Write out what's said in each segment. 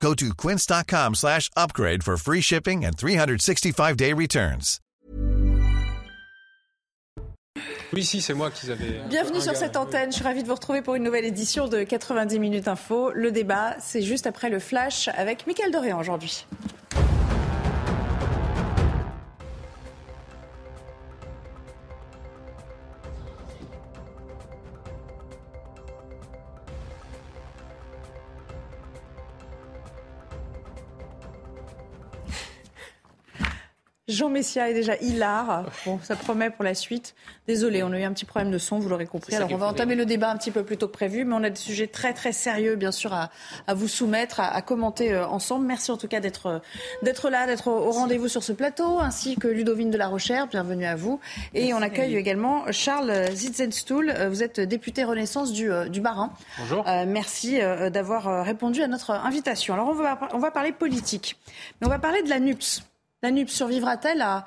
Go to quince.com slash upgrade for free shipping and 365-day returns. Oui, si, c'est moi qui avais... Bienvenue sur cette antenne. Je suis ravie de vous retrouver pour une nouvelle édition de 90 minutes info. Le débat, c'est juste après le flash avec Mickaël Dorian aujourd'hui. Jean Messia est déjà hilar. Bon, ça promet pour la suite. Désolé, on a eu un petit problème de son, vous l'aurez compris. Alors, on va entamer le débat un petit peu plus tôt que prévu, mais on a des sujets très, très sérieux, bien sûr, à, à vous soumettre, à, à commenter euh, ensemble. Merci en tout cas d'être euh, d'être là, d'être au, rendez-vous sur ce plateau, ainsi que Ludovine de la Rochère. Bienvenue à vous. Et on accueille également Charles Zitzenstuhl. Euh, Vous êtes député Renaissance du, euh, du Bas-Rhin. Bonjour. Euh, merci euh, d'avoir répondu à notre invitation. Alors, on va, on va parler politique, mais on va parler de la NUPS. La NUPS survivra-t-elle à,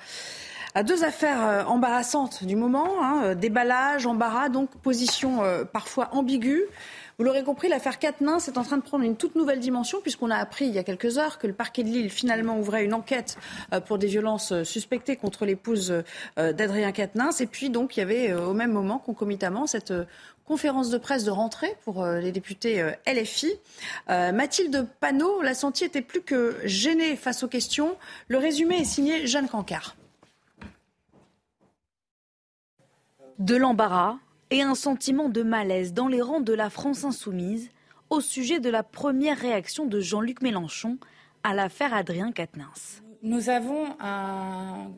à deux affaires euh, embarrassantes du moment hein, euh, Déballage, embarras, donc position euh, parfois ambiguë. Vous l'aurez compris, l'affaire Quatennens est en train de prendre une toute nouvelle dimension puisqu'on a appris il y a quelques heures que le parquet de Lille finalement ouvrait une enquête euh, pour des violences euh, suspectées contre l'épouse euh, d'Adrien Quatennens. Et puis donc il y avait au même moment, concomitamment, cette conférence de presse de rentrée pour les députés LFI. Mathilde Panot l'a senti était plus que gênée face aux questions. Le résumé est signé Jeanne Cancard. De l'embarras et un sentiment de malaise dans les rangs de la France insoumise au sujet de la première réaction de Jean-Luc Mélenchon à l'affaire Adrien Quatennens. Nous avons un,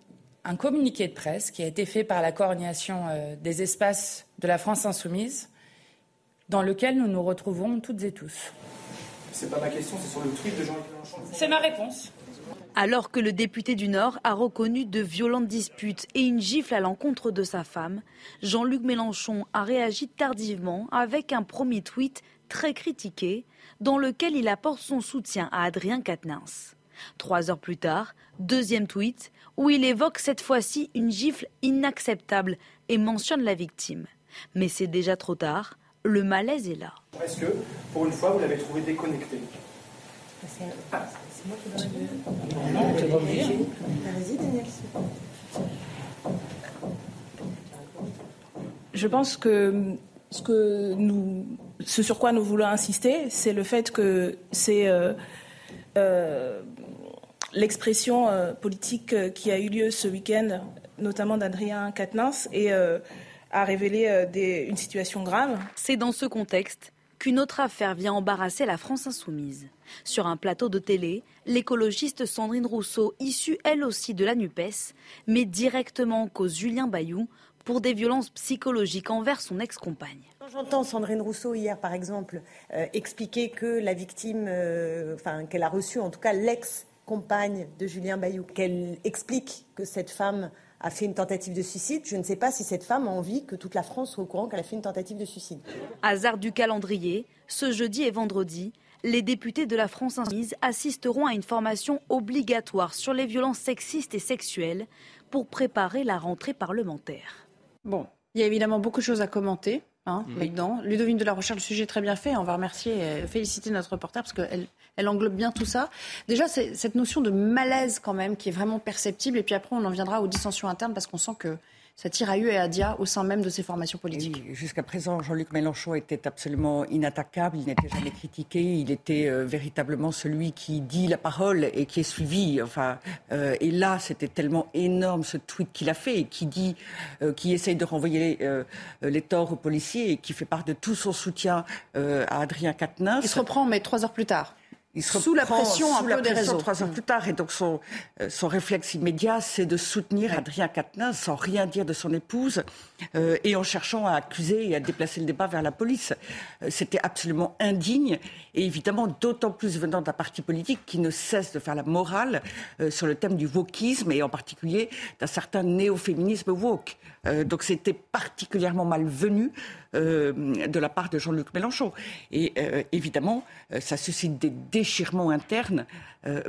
un communiqué de presse qui a été fait par la coordination euh, des espaces de la France insoumise, dans lequel nous nous retrouvons toutes et tous. C'est pas ma question, c'est sur le tweet de Jean-Luc Mélenchon. C'est ma réponse. Alors que le député du Nord a reconnu de violentes disputes et une gifle à l'encontre de sa femme, Jean-Luc Mélenchon a réagi tardivement avec un premier tweet très critiqué dans lequel il apporte son soutien à Adrien Quatennens. Trois heures plus tard, deuxième tweet où il évoque cette fois-ci une gifle inacceptable et mentionne la victime. Mais c'est déjà trop tard, le malaise est là. Est-ce que, pour une fois, vous l'avez trouvé déconnecté? Je pense que ce, sur quoi nous voulons insister, c'est le fait que c'est euh, euh, l'expression euh, politique qui a eu lieu ce week-end, notamment d'Adrien Quatennens, et a révélé une situation grave. C'est dans ce contexte qu'une autre affaire vient embarrasser la France insoumise. Sur un plateau de télé, l'écologiste Sandrine Rousseau, issue elle aussi de la NUPES, met directement en cause Julien Bayou pour des violences psychologiques envers son ex-compagne. J'entends Sandrine Rousseau hier, par exemple, euh, expliquer que la victime, euh, enfin qu'elle a reçu en tout cas l'ex-compagne de Julien Bayou, qu'elle explique que cette femme a fait une tentative de suicide, je ne sais pas si cette femme a envie que toute la France soit au courant qu'elle a fait une tentative de suicide. Hasard du calendrier, ce jeudi et vendredi, les députés de la France insoumise assisteront à une formation obligatoire sur les violences sexistes et sexuelles pour préparer la rentrée parlementaire. Bon, il y a évidemment beaucoup de choses à commenter. Hein, là-dedans. Ludovine de la Rochère, le sujet est très bien fait. On va remercier et féliciter notre reporter parce qu'elle elle englobe bien tout ça. Déjà, c'est cette notion de malaise quand même qui est vraiment perceptible. Et puis après, on en viendra aux dissensions internes parce qu'on sent que ça tire à et à dia au sein même de ces formations politiques. Oui, Jusqu'à présent, Jean-Luc Mélenchon était absolument inattaquable, il n'était jamais critiqué, il était euh, véritablement celui qui dit la parole et qui est suivi. Enfin, euh, et là, c'était tellement énorme ce tweet qu'il a fait, et qui dit, euh, qui essaye de renvoyer euh, les torts aux policiers et qui fait part de tout son soutien à Adrien Quatennens. Il se reprend, mais trois heures plus tard. Il se sous la pression sous un la peu des pression réseaux. trois heures plus tard. Et donc son, euh, son réflexe immédiat, c'est de soutenir Adrien Quatennens sans rien dire de son épouse euh, et en cherchant à accuser et à déplacer le débat vers la police. Euh, C'était absolument indigne et évidemment d'autant plus venant d'un parti politique qui ne cesse de faire la morale euh, sur le thème du wokisme et en particulier d'un certain néo-féminisme woke. Euh, donc c'était particulièrement malvenu euh, de la part de Jean-Luc Mélenchon. Et euh, évidemment, ça suscite des déchirements internes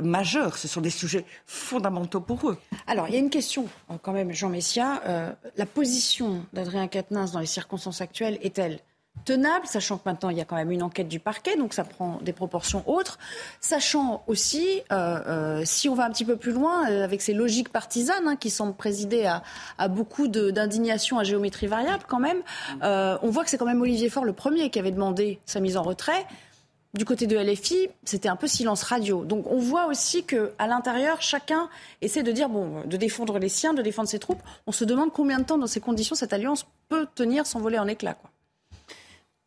majeurs. Ce sont des sujets fondamentaux pour eux. Alors, il y a une question euh, quand même, Jean Messia. La position d'Adrien Quatennens dans les circonstances actuelles est-elle tenable, sachant que maintenant il y a quand même une enquête du parquet, donc ça prend des proportions autres, sachant aussi, euh, euh, si on va un petit peu plus loin, euh, avec ces logiques partisanes hein, qui semblent présider à, beaucoup d'indignation à géométrie variable quand même, on voit que c'est quand même Olivier Faure le premier qui avait demandé sa mise en retrait. Du côté de LFI, c'était un peu silence radio. Donc on voit aussi que à l'intérieur, chacun essaie de dire bon, de défendre les siens, de défendre ses troupes. On se demande combien de temps, dans ces conditions, cette alliance peut tenir sans voler en éclats. Quoi.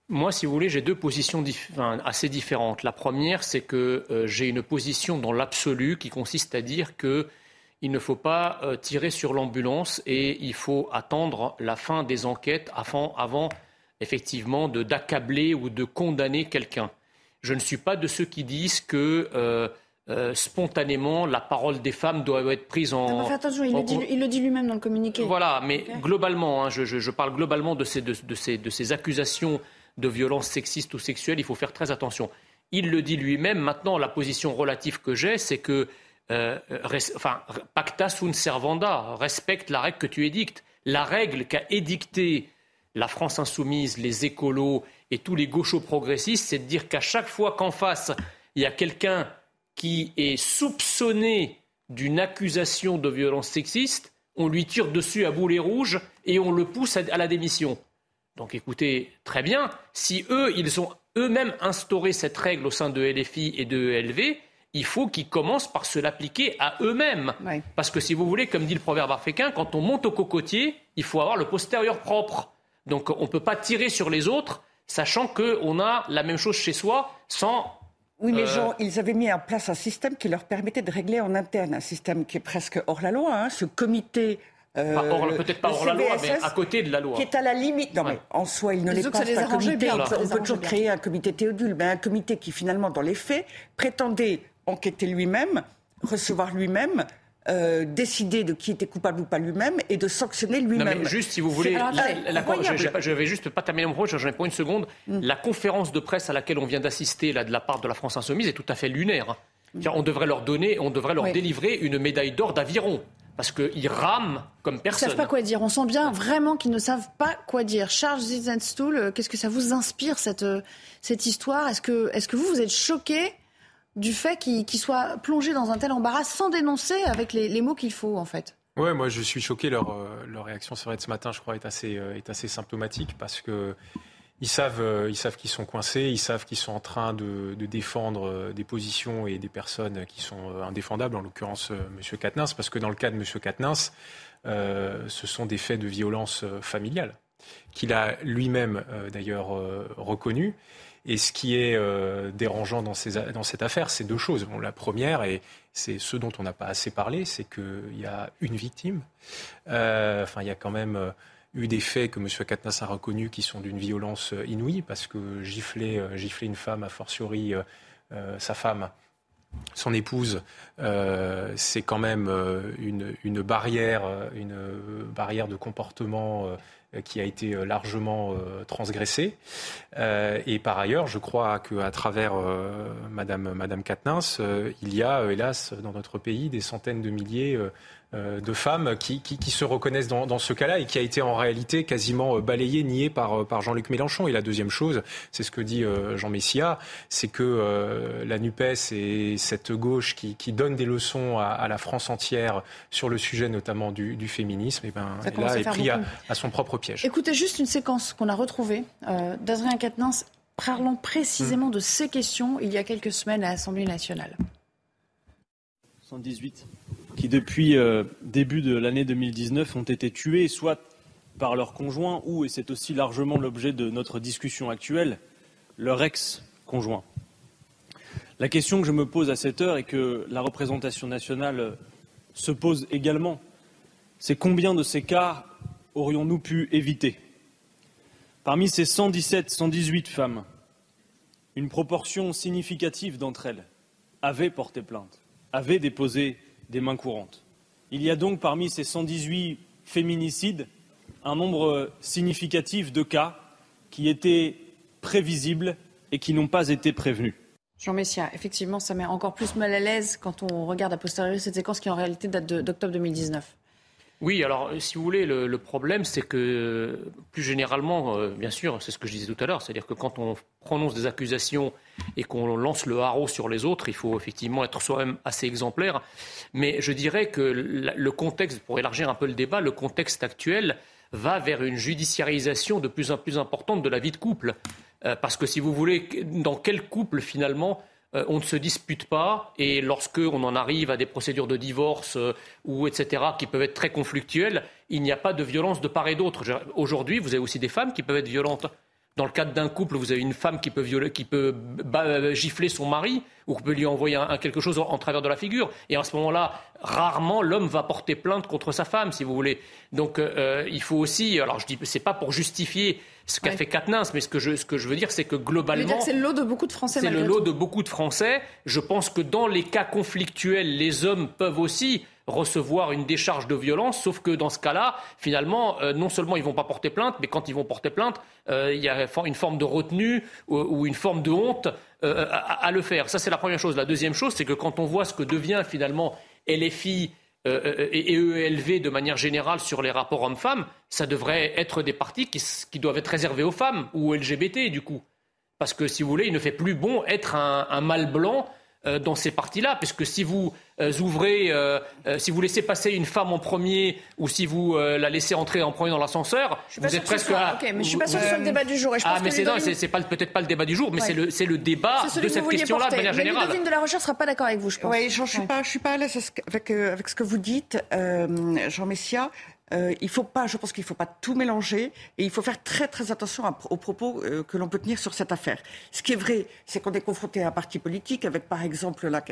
Moi, si vous voulez, j'ai deux positions dif- enfin, assez différentes. La première, c'est que euh, j'ai une position dans l'absolu qui consiste à dire que il ne faut pas euh, tirer sur l'ambulance et il faut attendre la fin des enquêtes avant, avant effectivement de d'accabler ou de condamner quelqu'un. Je ne suis pas de ceux qui disent que euh, euh, spontanément la parole des femmes doit être prise en. Non, mais attention, il, en le dit, il le dit lui-même dans le communiqué. voilà, mais globalement, hein, je, je- je parle globalement de ces, de, de ces, de ces accusations de violence sexiste ou sexuelle, il faut faire très attention. Il le dit lui-même. Maintenant, la position relative que j'ai, c'est que euh, enfin, pacta sunt servanda, respecte la règle que tu édictes. La règle qu'a édictée la France insoumise, les écolos et tous les gauchos progressistes, c'est de dire qu'à chaque fois qu'en face, il y a quelqu'un qui est soupçonné d'une accusation de violence sexiste, on lui tire dessus à boulet rouge et on le pousse à la démission. Donc écoutez, très bien, si eux, ils ont eux-mêmes instauré cette règle au sein de LFI et de ELV, il faut qu'ils commencent par se l'appliquer à eux-mêmes. Ouais. Parce que si vous voulez, comme dit le proverbe africain, quand on monte au cocotier, il faut avoir le postérieur propre. Donc on ne peut pas tirer sur les autres, sachant qu'on a la même chose chez soi sans Oui, mais Euh, Jean, ils avaient mis en place un système qui leur permettait de régler en interne, un système qui est presque hors la loi, hein, ce comité. Euh, Pas peut-être pas hors la loi, mais à côté de la loi. Qui est à la limite. Non, Ouais. mais en soi, il ne l'est pas. ça c'est les un arrangeait comité. bien, On peut- toujours bien. créer un comité théodule, mais un comité qui, finalement, dans les faits, prétendait enquêter lui-même, recevoir lui-même. euh, décider de qui était coupable ou pas lui-même et de sanctionner lui-même. juste si vous voulez, alors, la- je, vais juste pas terminer mon propos, j'en ai pour une seconde. Mm. La conférence de presse à laquelle on vient d'assister là de la part de la France Insoumise est tout à fait lunaire. hein. C'est-à-dire, On devrait leur donner, on devrait leur Mm. Oui. délivrer une médaille d'or d'aviron parce qu'ils rament comme Ils ne personne. savent pas quoi dire. On sent bien vraiment qu'ils ne savent pas quoi dire. Charles Zizenstuhl, euh, qu'est-ce que ça vous inspire cette, euh, cette histoire? Est-ce que, est que vous, vous êtes choqué du fait qu'ils qu'ils soient plongés dans un tel embarras sans dénoncer avec les, les mots qu'il faut en fait? Ouais, moi je suis choqué. Leur, euh, leur réaction, c'est vrai, de ce matin, je crois, est assez, est assez symptomatique parce que ils savent, euh, ils savent qu'ils sont coincés, ils savent qu'ils sont en train de, de défendre euh, des positions et des personnes qui sont euh, indéfendables, en l'occurrence Monsieur Katnins, parce que dans le cas de Monsieur Katnins, euh, ce sont des faits de violence familiale qu'il a lui-même euh, d'ailleurs reconnu. Et ce qui est euh, dérangeant dans, ces dans cette affaire, c'est deux choses. Bon, la première, et c'est ce dont on n'a pas assez parlé, c'est qu'il y a une victime. Enfin, il y a quand même eu des faits que M. Katnas a reconnus qui sont d'une violence euh, inouïe, parce que gifler, euh, gifler une femme, a fortiori euh, sa femme, son épouse, c'est quand même une, barrière, une barrière de comportement qui a été largement transgressée. Et par ailleurs, je crois qu'à travers Madame, Madame il y a, hélas, dans notre pays, des centaines de milliers de femmes qui, qui, qui se reconnaissent dans, dans ce cas-là et qui a été en réalité quasiment euh, balayé, nié par, euh, par Jean-Luc Mélenchon. Et la deuxième chose, c'est ce que dit euh, Jean Messia, c'est que euh, la NUPES et cette gauche qui, qui donne des leçons à, à la France entière sur le sujet notamment du, du féminisme, et ben, Ça commence là est pris à, son propre piège. Écoutez juste une séquence qu'on a retrouvée euh, d'Adrien Quatennens parlant précisément de ces questions il y a quelques semaines à l'Assemblée nationale. 78, qui depuis euh, début de l'année 2019 ont été tués soit par leur conjoint ou, et c'est aussi largement l'objet de notre discussion actuelle, leur ex-conjoint. La question que je me pose à cette heure et que la représentation nationale se pose également, c'est combien de ces cas aurions-nous pu éviter? Parmi ces 117, 118 femmes, une proportion significative d'entre elles avaient porté plainte, avaient déposé des mains courantes. Il y a donc parmi ces 118 féminicides un nombre significatif de cas qui étaient prévisibles et qui n'ont pas été prévenus. Jean Messia, effectivement, ça met encore plus mal à l'aise quand on regarde a posteriori cette séquence qui en réalité date d'octobre 2019. Oui, alors si vous voulez, le, problème, c'est que plus généralement, euh, bien sûr, c'est ce que je disais tout à l'heure, c'est-à-dire que quand on prononce des accusations et qu'on lance le haro sur les autres, il faut effectivement être soi-même assez exemplaire. Mais je dirais que le contexte, pour élargir un peu le débat, le contexte actuel va vers une judiciarisation de plus en plus importante de la vie de couple. Euh, parce que si vous voulez, dans quel couple finalement euh, on ne se dispute pas et lorsque on en arrive à des procédures de divorce euh, ou etc qui peuvent être très conflictuelles, il n'y a pas de violence de part et d'autre. Aujourd'hui, vous avez aussi des femmes qui peuvent être violentes. Dans le cadre d'un couple, vous avez une femme qui peut, violer, qui peut gifler son mari ou qui peut lui envoyer quelque chose en, travers de la figure. Et à ce moment-là, rarement l'homme va porter plainte contre sa femme, si vous voulez. Donc il faut aussi, alors je dis, c'est pas pour justifier ce qu'a fait Katnins. Mais ce que je, ce que je veux dire, c'est que globalement. C'est le lot de beaucoup de Français. C'est le lot de beaucoup de Français. Je pense que dans les cas conflictuels, les hommes peuvent aussi recevoir une décharge de violence, sauf que dans ce cas-là, finalement, euh, non seulement ils vont pas porter plainte, mais quand ils vont porter plainte, euh, il y a une forme de retenue ou, une forme de honte euh, à, le faire. Ça, c'est la première chose. La deuxième chose, c'est que quand on voit ce que devient finalement LFI et, élevé de manière générale sur les rapports hommes-femmes, ça devrait être des partis qui, doivent être réservés aux femmes ou aux LGBT, du coup. Parce que, si vous voulez, il ne fait plus bon être un mâle blanc euh, dans ces parties-là, puisque si vous euh, ouvrez, euh, si vous laissez passer une femme en premier ou si vous la laissez entrer en premier dans l'ascenseur, vous êtes presque à... Ok, mais je suis pas sûr que ce soit le débat du jour. ah, mais c'est c'est peut-être pas le débat du jour, mais c'est le, le débat de cette question-là de manière générale. Mais Ludovine de la Recherche sera pas d'accord avec vous, je pense. Oui, je ne suis pas, je suis pas à l'aise avec, avec ce que vous dites, Jean Messia. Euh, il faut pas, je pense qu'il ne faut pas tout mélanger et il faut faire très très attention aux propos euh, que l'on peut tenir sur cette affaire. Ce qui est vrai, c'est qu'on est confronté à un parti politique avec par exemple la,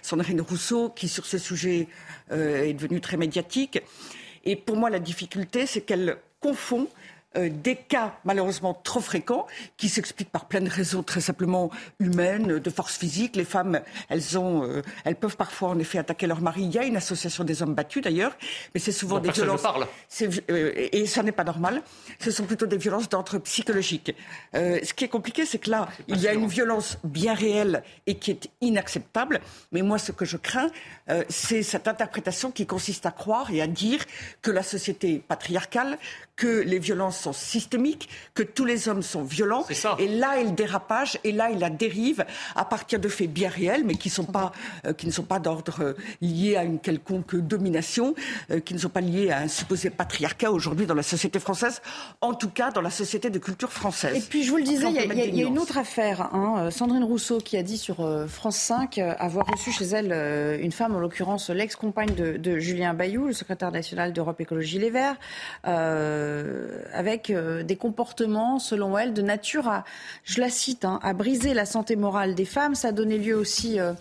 Sandrine Rousseau qui sur ce sujet euh, est devenue très médiatique. Et pour moi, la difficulté, c'est qu'elle confond euh, des cas malheureusement trop fréquents qui s'expliquent par plein de raisons très simplement humaines, de force physique. Les femmes, elles ont, euh, elles peuvent parfois en effet attaquer leur mari. Il y a une association des hommes battus d'ailleurs, mais c'est souvent des violences. Parle. Euh, et ça n'est pas normal. Ce sont plutôt des violences d'ordre psychologique. ce qui est compliqué, c'est que là, il y a une violence bien réelle et qui est inacceptable. Mais moi, ce que je crains, c'est cette interprétation qui consiste à croire et à dire que la société patriarcale, que les violences sont systémiques, que tous les hommes sont violents. Et là est le dérapage, et là est la dérive à partir de faits bien réels, mais qui, sont pas, euh, qui ne sont pas d'ordre euh, lié à une quelconque domination, euh, qui ne sont pas liés à un supposé patriarcat aujourd'hui dans la société française, en tout cas dans la société de culture française. Et puis je vous le disais, il y, a une autre affaire. Hein, Sandrine Rousseau qui a dit sur France 5 avoir reçu chez elle une femme, en l'occurrence l'ex-compagne de, de, Julien Bayou, le secrétaire national d'Europe Écologie Les Verts. Euh, avec euh, des comportements, selon elle, de nature à, je la cite, hein, à briser la santé morale des femmes. Ça a donné lieu aussi euh,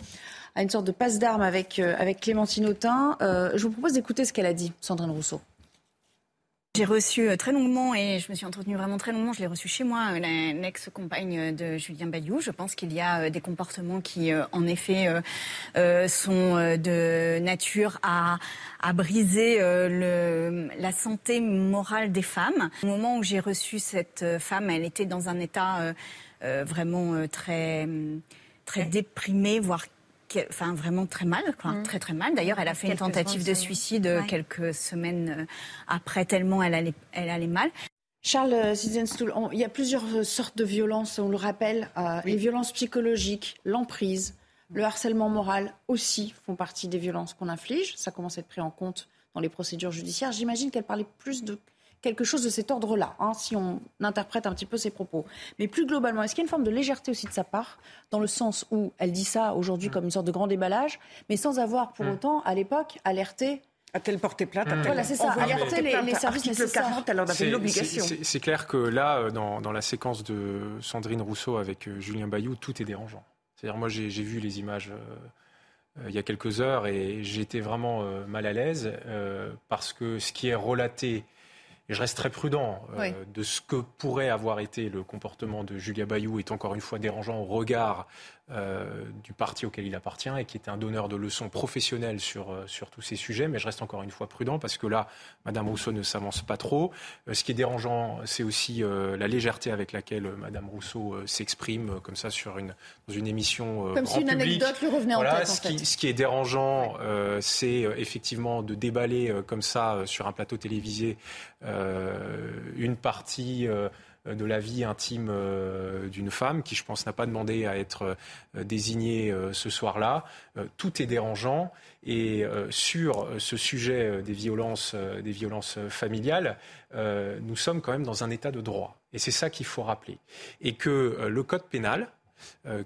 à une sorte de passe d'armes avec, avec Clémentine Autain. je vous propose d'écouter ce qu'elle a dit, Sandrine Rousseau. J'ai reçu très longuement et je me suis entretenue vraiment très longuement. Je l'ai reçu chez moi, l'ex-compagne de Julien Bayou. Je pense qu'il y a des comportements qui, en effet, sont de nature à, à briser euh, la santé morale des femmes. Au moment où j'ai reçu cette euh, femme, elle était dans un état euh, vraiment très, très déprimé, voire enfin vraiment très mal, quoi, mmh. très très mal. D'ailleurs, elle a fait une tentative de suicide quelques semaines après, tellement elle allait, elle allait mal. Charles Sizenstuhl, il y a plusieurs sortes de violences, on le rappelle, les violences psychologiques, l'emprise, le harcèlement moral aussi font partie des violences qu'on inflige. Ça commence à être pris en compte dans les procédures judiciaires. J'imagine qu'elle parlait plus de quelque chose de cet ordre-là, hein, si on interprète un petit peu ses propos. Mais plus globalement, est-ce qu'il y a une forme de légèreté aussi de sa part, dans le sens où elle dit ça aujourd'hui comme une sorte de grand déballage, mais sans avoir pour mm. autant, à l'époque, alerté a-t-elle porté plainte Voilà, c'est ça. Alerter les, les, services nécessaires. elle en avait l'obligation. C'est clair que là, euh, dans, dans, la séquence de Sandrine Rousseau avec euh, Julien Bayou, tout est dérangeant. C'est-à-dire, moi, j'ai vu les images il y a quelques heures et j'étais vraiment mal à l'aise parce que ce qui est relaté et je reste très prudent euh, de ce que pourrait avoir été le comportement de Julia Bayou est encore une fois dérangeant au regard euh, du parti auquel il appartient et qui est un donneur de leçons professionnelles sur, euh, sur tous ces sujets. Mais je reste encore une fois prudent parce que là, Madame Rousseau ne s'avance pas trop. ce qui est dérangeant, c'est aussi la légèreté avec laquelle Madame Rousseau s'exprime comme ça sur une, dans une émission comme si une anecdote lui revenait en tête. Ce, qui, ce qui est dérangeant, c'est effectivement de déballer comme ça sur un plateau télévisé une partie de la vie intime euh, d'une femme qui, je pense, n'a pas demandé à être euh, désignée euh, ce soir-là. Tout est dérangeant. Et sur ce sujet des violences, des violences familiales, nous sommes quand même dans un état de droit. Et c'est ça qu'il faut rappeler. Et que le code pénal,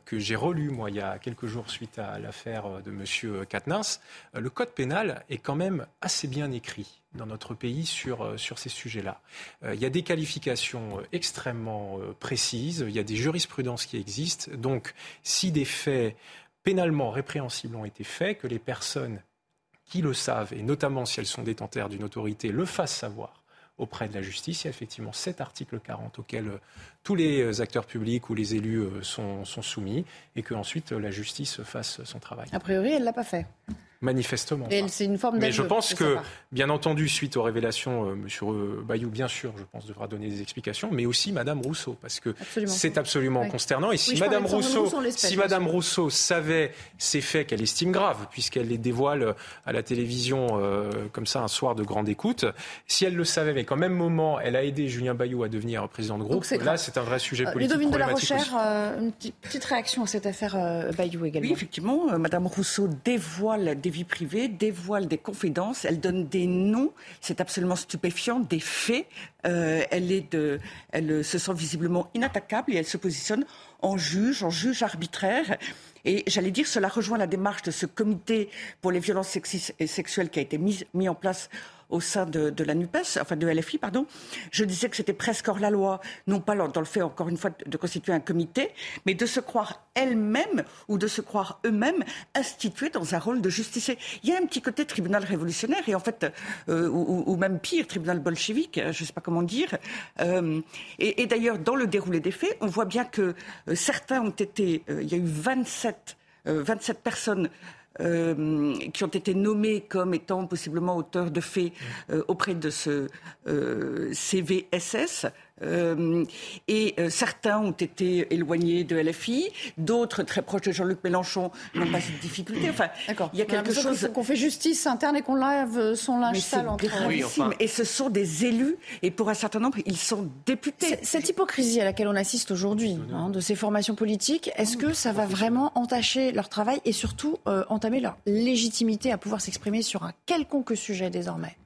que j'ai relu, moi, il y a quelques jours suite à l'affaire de M. Katnins, le code pénal est quand même assez bien écrit dans notre pays sur, euh, sur ces sujets-là. Euh, il y a des qualifications euh, extrêmement précises, il y a des jurisprudences qui existent. Donc, si des faits pénalement répréhensibles ont été faits, que les personnes qui le savent, et notamment si elles sont détentères d'une autorité, le fassent savoir auprès de la justice. Il y a effectivement cet article 40 auquel tous les acteurs publics ou les élus sont, sont soumis et que ensuite la justice fasse son travail. A priori, elle ne l'a pas fait. Manifestement. c'est une forme Mais je pense que, bien entendu, suite aux révélations, euh, M. Bayou, bien sûr, je pense, devra donner des explications, mais aussi Mme Rousseau, parce que c'est absolument consternant. Et si Mme Rousseau, si Madame Rousseau savait ces faits qu'elle estime graves, puisqu'elle les dévoile à la télévision euh, comme ça un soir de grande écoute, si elle le savait, mais qu'en même moment, elle a aidé Julien Bayou à devenir président de groupe, là, c'est un vrai sujet euh, politique. Ludovine de la Rochère, une petite réaction à cette affaire Bayou également. Oui, effectivement, Mme Rousseau dévoile des vie privée, dévoile des confidences, elle donne des noms, c'est absolument stupéfiant, des faits. Euh, elle, est de, elle se sent visiblement inattaquable et elle se positionne en juge, en juge arbitraire. Et j'allais dire, cela rejoint la démarche de ce comité pour les violences sexistes et sexuelles qui a été mis, mis en place au sein de, la NUPES, enfin de LFI, pardon. Je disais que c'était presque hors la loi, non pas dans le fait, encore une fois, de constituer un comité, mais de se croire elle-même ou de se croire eux-mêmes institués dans un rôle de justicier. Il y a un petit côté tribunal révolutionnaire et en fait, euh, ou, même pire, tribunal bolchevique, euh, je ne sais pas comment dire. Euh, et, d'ailleurs, dans le déroulé des faits, on voit bien que certains ont été, il y a eu 27 27 personnes euh, qui ont été nommés comme étant possiblement auteurs de faits euh, auprès de ce euh, CVSS, euh, et euh, certains ont été éloignés de LFI, d'autres très proches de Jean-Luc Mélenchon n'ont pas cette difficulté. Enfin, il y a quelque chose qu'on fait justice interne et qu'on lave son linge sale entre oui, Et ce sont des élus et pour un certain nombre, ils sont députés. Cette hypocrisie à laquelle on assiste aujourd'hui hein, de ces formations politiques, est-ce que ça va vraiment entacher leur travail et surtout euh, entamer leur légitimité à pouvoir s'exprimer sur un quelconque sujet désormais?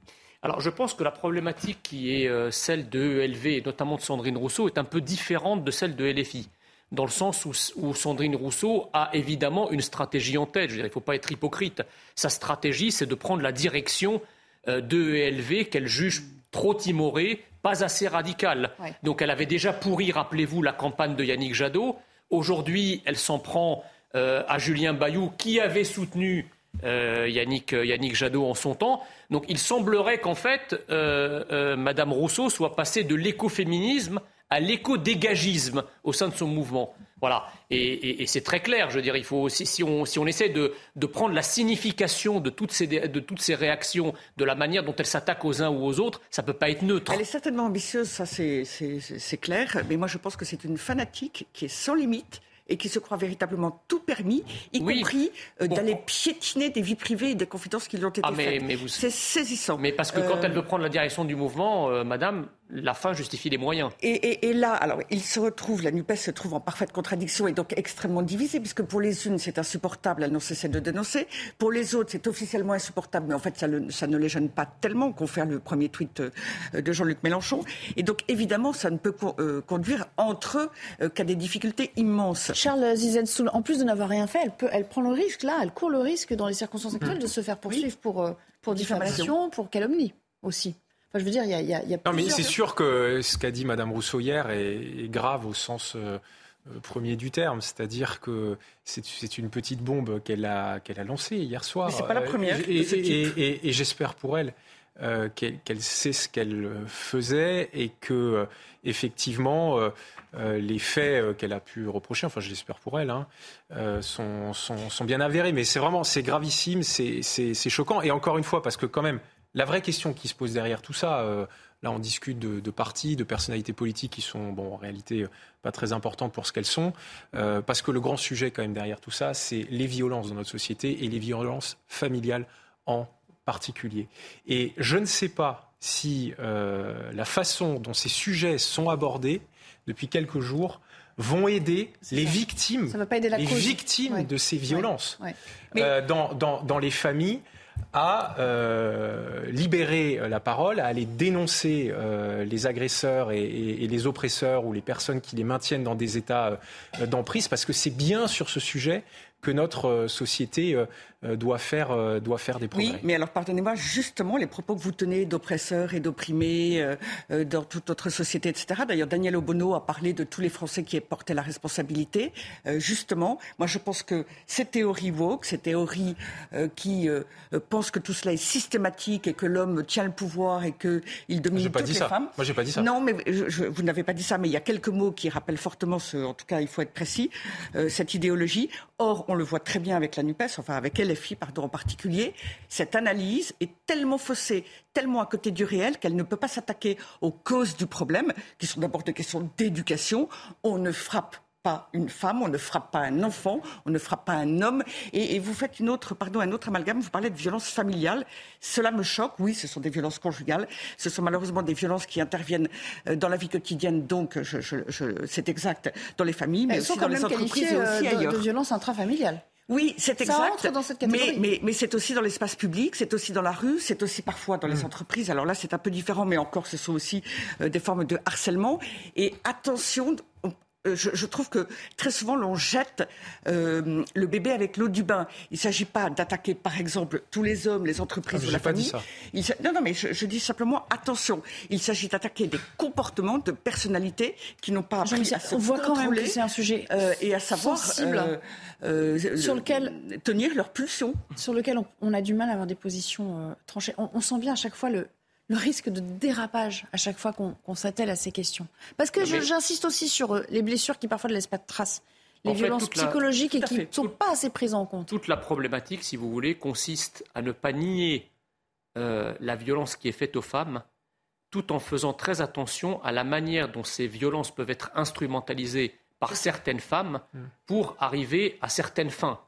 Alors je pense que la problématique qui est euh, celle de ELV et notamment de Sandrine Rousseau est un peu différente de celle de LFI dans le sens où, Sandrine Rousseau a évidemment une stratégie en tête. Je veux dire, il ne faut pas être hypocrite. Sa stratégie, c'est de prendre la direction euh, de ELV qu'elle juge trop timorée, pas assez radicale. Donc elle avait déjà pourri, rappelez-vous, la campagne de Yannick Jadot. Aujourd'hui, elle s'en prend euh, à Julien Bayou, qui avait soutenu euh, Yannick, euh, Yannick Jadot en son temps. Donc il semblerait qu'en fait, euh, Madame Rousseau soit passée de l'écoféminisme à l'éco-dégagisme au sein de son mouvement. Voilà. Et, c'est très clair. Je veux dire, il faut aussi, si on, si on essaie de, prendre la signification de toutes, ces, de toutes ces réactions, de la manière dont elles s'attaquent aux uns ou aux autres, ça ne peut pas être neutre. Elle est certainement ambitieuse, ça c'est clair. Mais moi, je pense que c'est une fanatique qui est sans limite et qui se croit véritablement tout permis, y compris euh, d'aller piétiner des vies privées et des confidences qui lui ont été ah, faites. C'est saisissant. Mais parce que quand elle euh, veut prendre la direction du mouvement, euh, madame, la fin justifie les moyens. Et, là, alors, il se retrouve, la NUPES se trouve en parfaite contradiction et donc extrêmement divisée, puisque pour les unes, c'est insupportable, elles n'ont cessé de dénoncer. Pour les autres, c'est officiellement insupportable, mais en fait, ça, ne les gêne pas tellement qu'on fait le premier tweet de Jean-Luc Mélenchon. Et donc, évidemment, ça ne peut conduire entre eux qu'à des difficultés immenses. Charles Zizetsoul, en plus de n'avoir rien fait, elle, peut, elle prend le risque, là, elle court le risque dans les circonstances actuelles de se faire poursuivre pour, euh, pour diffamation, pour calomnie aussi. Enfin, je veux dire, il y a, y a, Non, mais c'est sûr que ce qu'a dit Mme Rousseau hier est, grave au sens. Euh, premier du terme, c'est-à-dire que c'est une petite bombe qu'elle a, qu'elle a lancée hier soir. Mais c'est pas la première. Et, et j'espère pour elle euh, qu'elle sait ce qu'elle faisait et que euh, effectivement euh, les faits qu'elle a pu reprocher, enfin je l'espère pour elle, hein, sont, sont, sont, bien avérés. Mais c'est vraiment c'est gravissime, c'est choquant. Et encore une fois, parce que quand même, la vraie question qui se pose derrière tout ça, là on discute de, de, partis, de personnalités politiques qui sont bon, en réalité pas très importantes pour ce qu'elles sont, parce que le grand sujet quand même derrière tout ça, c'est les violences dans notre société et les violences familiales en particulier. Et je ne sais pas si euh, la façon dont ces sujets sont abordés depuis quelques jours vont aider les victimes, les victimes de ces violences. Euh, dans, dans, dans, les familles à euh, libérer la parole, à aller dénoncer les agresseurs et, les oppresseurs ou les personnes qui les maintiennent dans des états d'emprise, parce que c'est bien sur ce sujet que notre société euh, doit, faire, euh, doit faire des progrès. Oui, mais alors pardonnez-moi, justement, les propos que vous tenez d'oppresseurs et d'opprimés euh, dans toute notre société, etc. D'ailleurs, Daniel Obono a parlé de tous les Français qui portaient la responsabilité. justement, moi je pense que ces théories woke, ces théories qui pensent que tout cela est systématique et que l'homme tient le pouvoir et qu'il domine toutes les ça. femmes. Moi, j'ai pas dit ça. Non, mais vous n'avez pas dit ça, mais il y a quelques mots qui rappellent fortement ce, en tout cas, il faut être précis, cette idéologie. Or, on le voit très bien avec la NUPES, enfin avec filles pardon, en particulier, cette analyse est tellement faussée, tellement à côté du réel qu'elle ne peut pas s'attaquer aux causes du problème, qui sont d'abord des questions d'éducation. On ne frappe pas une femme, on ne frappe pas un enfant, on ne frappe pas un homme. Et, vous faites une autre, pardon, un autre amalgame. Vous parlez de violences familiales. Cela me choque. Oui, ce sont des violences conjugales. Ce sont malheureusement des violences qui interviennent euh, dans la vie quotidienne. Donc, c'est exact dans les familles, mais aussi dans les entreprises et aussi euh, ailleurs. De, de violences intrafamiliales. Oui, c'est exact. Ça entre dans cette catégorie. Mais, mais, c'est aussi dans l'espace public, c'est aussi dans la rue, c'est aussi parfois dans les mm. entreprises. Alors là, c'est un peu différent, mais encore, ce sont aussi euh, des formes de harcèlement. Et attention, euh, je, trouve que très souvent l'on jette euh, le bébé avec l'eau du bain. Il ne s'agit pas d'attaquer, par exemple, tous les hommes, les entreprises ah, ou la famille. Il, non, non, mais je, dis simplement attention. Il s'agit d'attaquer des comportements de personnalités qui n'ont pas appris à se On voit quand même que c'est un sujet euh, et à savoir sur lequel tenir leur pulsion, sur lequel on, a du mal à avoir des positions tranchées. on sent bien à chaque fois le le risque de dérapage à chaque fois qu'on s'attelle à ces questions. Parce que j'insiste aussi sur euh, les blessures qui parfois ne laissent pas de traces. Les violences psychologiques et qui ne sont pas assez prises en compte. Toute la problématique, si vous voulez, consiste à ne pas nier euh, la violence qui est faite aux femmes, tout en faisant très attention à la manière dont ces violences peuvent être instrumentalisées par certaines femmes mm. pour arriver à certaines fins.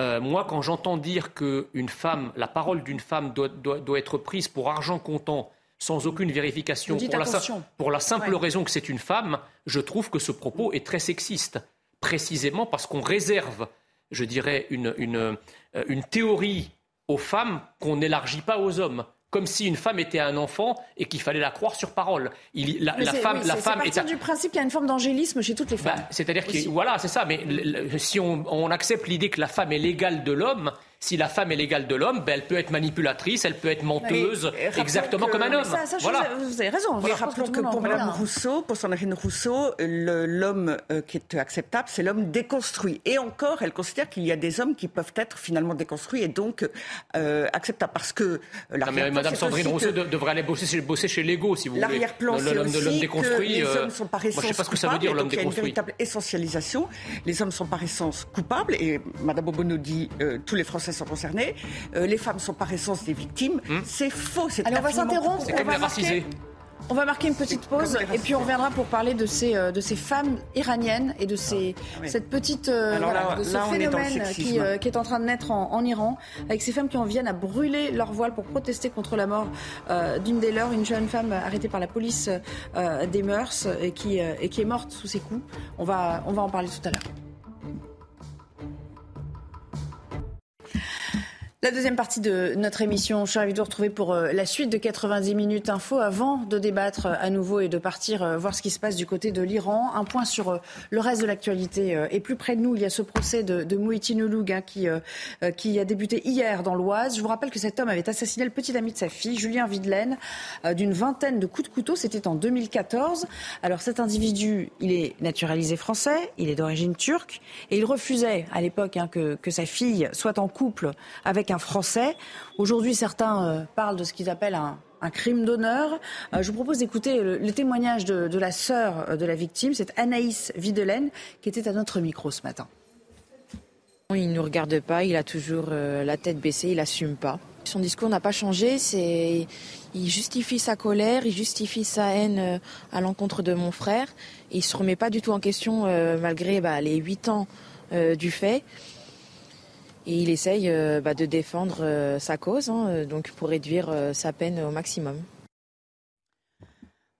Euh, moi, quand j'entends dire que femme, la parole d'une femme doit, être prise pour argent comptant, sans aucune vérification, pour la, simple raison que c'est une femme, je trouve que ce propos est très sexiste. Précisément parce qu'on réserve, je dirais, une, une euh, théorie aux femmes qu'on n'élargit pas aux hommes comme si une femme était un enfant et qu'il fallait la croire sur parole. Il, la, femme, la femme est partir du principe qu'il y a une forme d'angélisme chez toutes les femmes. Bah, c'est-à-dire que voilà, c'est ça. Mais si on accepte l'idée que la femme est l'égale de l'homme, si la femme est l'égale de l'homme, ben, elle peut être manipulatrice, elle peut être menteuse, exactement comme un homme. voilà. vous avez raison. Mais rappelons que pour Mme Rousseau, pour Sandrine Rousseau, l'homme euh, qui est acceptable, c'est l'homme déconstruit. Et encore, elle considère qu'il y a des hommes qui peuvent être finalement déconstruits et donc euh, acceptables. Parce que euh, la mais Mme Sandrine Rousseau devrait aller bosser, bosser chez Lego, si vous voulez. L'arrière-plan, c'est aussi déconstruit, que les hommes sont par essence moi, je sais pas ce que ça veut dire, l'homme déconstruit. Il y a une véritable essentialisation. Les hommes sont par essence coupables. Et Mme Bobono dit tous les Français sont concernés. Euh, les femmes sont par essence des victimes. Hmm. C'est faux. C'est Allez, on va s'interrompre. On, va marquer, on va marquer une petite pause et puis on reviendra pour parler de ces, euh, de ces femmes iraniennes et de ces, ah, cette petite, euh, de ce phénomène qui, qui, est en train de naître en, Iran, avec ces femmes qui en viennent à brûler leur voile pour protester contre la mort d'une des leurs, une jeune femme arrêtée par la police des mœurs et qui, et qui est morte sous ses coups. On va, on va en parler tout à l'heure. La deuxième partie de notre émission, je suis ravie de vous retrouver pour euh, la suite de 90 minutes info avant de débattre euh, à nouveau et de partir euh, voir ce qui se passe du côté de l'Iran. Un point sur le reste de l'actualité et plus près de nous, il y a ce procès de, de Mouhitine hein, qui, qui a débuté hier dans l'Oise. Je vous rappelle que cet homme avait assassiné le petit ami de sa fille, Julien Videlaine, d'une vingtaine de coups de couteau. C'était en 2014. Alors cet individu, il est naturalisé français, il est d'origine turque et il refusait à l'époque hein, que, que sa fille soit en couple avec un français. Aujourd'hui, certains euh, parlent de ce qu'ils appellent un, crime d'honneur. Euh, je vous propose d'écouter le, témoignage de, la sœur euh, de la victime, c'est Anaïs Videlaine, qui était à notre micro ce matin. Il ne nous regarde pas, il a toujours la tête baissée, il n'assume pas. Son discours n'a pas changé, il justifie sa colère, il justifie sa haine à l'encontre de mon frère. Il se remet pas du tout en question malgré bah, les huit ans du fait et il essaye euh, bah, de défendre euh, sa cause, hein, donc pour réduire euh, sa peine au maximum.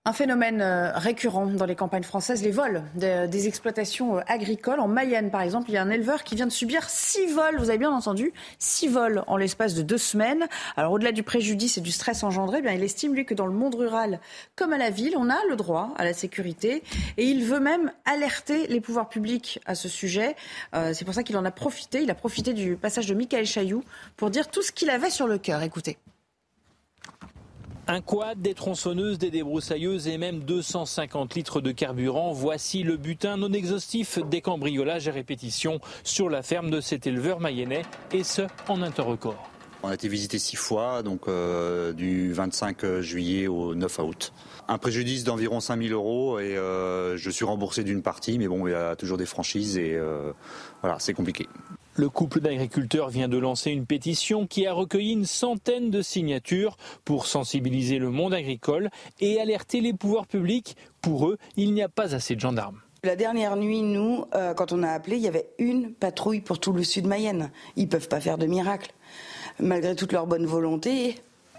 Un phénomène euh, récurrent dans les campagnes françaises, les vols des, exploitations euh, agricoles. En Mayenne, par exemple, il y a un éleveur qui vient de subir six vols, vous avez bien entendu, six vols en l'espace de deux semaines. Alors au-delà du préjudice et du stress engendré, eh bien, il estime, lui, que dans le monde rural comme à la ville, on a le droit à la sécurité. Et il veut même alerter les pouvoirs publics à ce sujet. Euh, c'est pour ça qu'il en a profité. Il a profité du passage de Michael Chailloux pour dire tout ce qu'il avait sur le cœur. Écoutez. Un quad, des tronçonneuses, des débroussailleuses et même 250 litres de carburant. Voici le butin non exhaustif des cambriolages et répétitions sur la ferme de cet éleveur mayennais, et ce, en un temps record. On a été visité six fois, donc euh, du 25 juillet au 9 août. Un préjudice d'environ 5000 euros et euh, je suis remboursé d'une partie, mais bon, il y a toujours des franchises et euh, voilà, c'est compliqué. Le couple d'agriculteurs vient de lancer une pétition qui a recueilli une centaine de signatures pour sensibiliser le monde agricole et alerter les pouvoirs publics. Pour eux, il n'y a pas assez de gendarmes. La dernière nuit, nous, euh, quand on a appelé, il y avait une patrouille pour tout le sud Mayenne. Ils ne peuvent pas faire de miracle. Malgré toute leur bonne volonté,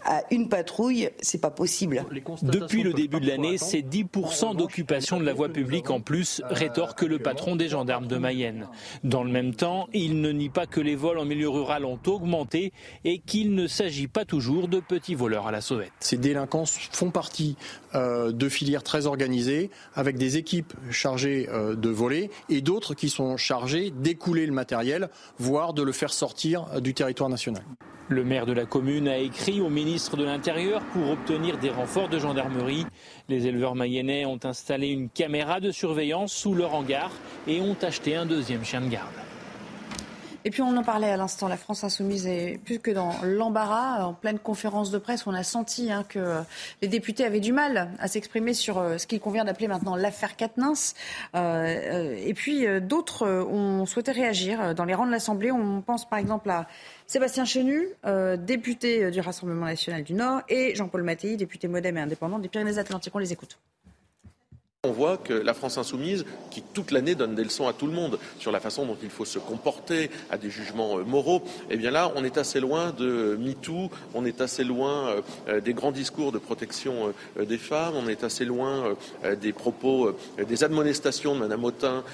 à une patrouille, c'est pas possible. Depuis le début de l'année, c'est 10% d'occupation de la voie publique en plus, rétorque le patron des gendarmes de Mayenne. Dans le même temps, il ne nie pas que les vols en milieu rural ont augmenté et qu'il ne s'agit pas toujours de petits voleurs à la sauvette. Ces délinquants font partie de filières très organisées, avec des équipes chargées euh, de voler et d'autres qui sont chargées d'écouler le matériel, voire de le faire sortir euh, du territoire national. Le maire de la commune a écrit au ministre de l'Intérieur pour obtenir des renforts de gendarmerie. Les éleveurs mayennais ont installé une caméra de surveillance sous leur hangar et ont acheté un deuxième chien de garde. Et puis on en parlait à l'instant, la France insoumise est plus que dans l'embarras. En pleine conférence de presse, on a senti hein, que les députés avaient du mal à s'exprimer sur euh, ce qu'il convient d'appeler maintenant l'affaire Katnins. Euh, euh, et puis d'autres ont souhaité réagir dans les rangs de l'Assemblée. On pense par exemple à Sébastien Chenu, député du Rassemblement national du Nord, et Jean-Paul Mattei, député modem et indépendant des Pyrénées-Atlantiques. On les écoute. On voit que la France insoumise, qui toute l'année donne des leçons à tout le monde sur la façon dont il faut se comporter, à des jugements euh, moraux, eh bien là, on est assez loin de MeToo, on est assez loin euh, euh, des grands discours de protection des femmes, on est assez loin des propos, des admonestations de Mme Autain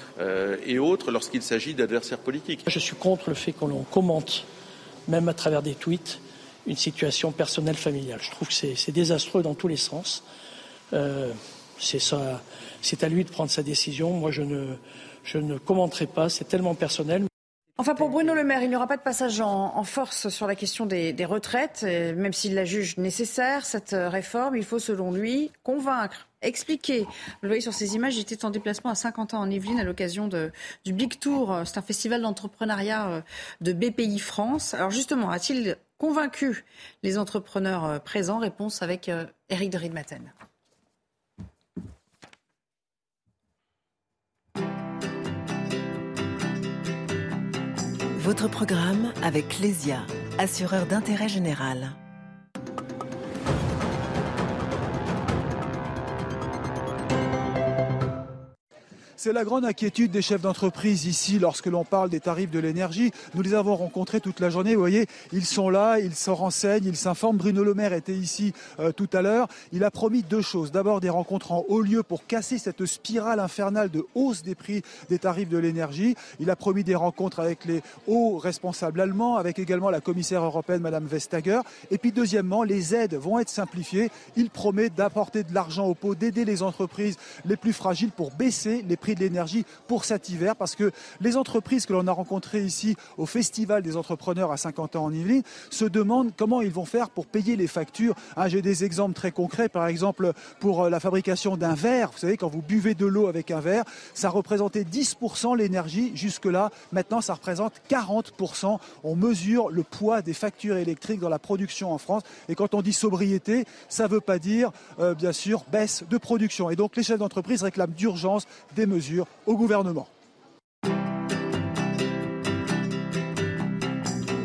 et autres lorsqu'il s'agit d'adversaires politiques. Je suis contre le fait qu'on commente, même à travers des tweets, une situation personnelle familiale. Je trouve que c'est désastreux dans tous les sens. C'est à lui de prendre sa décision. Moi, je ne, commenterai pas. C'est tellement personnel. Enfin, pour Bruno Le Maire, il n'y aura pas de passage en, force sur la question des, retraites, même s'il la juge nécessaire, cette réforme. Il faut, selon lui, convaincre, expliquer. Vous le voyez sur ces images, j'étais en déplacement à 50 ans en Yvelines à l'occasion du Big Tour. C'est un festival d'entrepreneuriat euh, de BPI France. Alors justement, a-t-il convaincu les entrepreneurs euh, présents? Réponse avec Eric de. Votre programme avec Lesia, assureur d'intérêt général. C'est la grande inquiétude des chefs d'entreprise ici lorsque l'on parle des tarifs de l'énergie. Nous les avons rencontrés toute la journée. Vous voyez, ils sont là, ils se renseignent, ils s'informent. Bruno Le Maire était ici euh, tout à l'heure. Il a promis deux choses. D'abord, des rencontres en haut lieu pour casser cette spirale infernale de hausse des prix des tarifs de l'énergie. Il a promis des rencontres avec les hauts responsables allemands, avec également la commissaire européenne, Madame Vestager. Et puis, deuxièmement, les aides vont être simplifiées. Il promet d'apporter de l'argent au pot, d'aider les entreprises les plus fragiles pour baisser les prix de l'énergie pour cet hiver. Parce que les entreprises que l'on a rencontrées ici au Festival des entrepreneurs à 50 ans en Yvelines se demandent comment ils vont faire pour payer les factures. Hein, j'ai des exemples très concrets. Par exemple, pour euh, la fabrication d'un verre, vous savez, quand vous buvez de l'eau avec un verre, ça représentait 10% l'énergie jusque-là. Maintenant, ça représente 40%. On mesure le poids des factures électriques dans la production en France. Et quand on dit sobriété, ça ne veut pas dire, euh, bien sûr, baisse de production. Et donc, les chefs d'entreprise réclament d'urgence des mesures au gouvernement.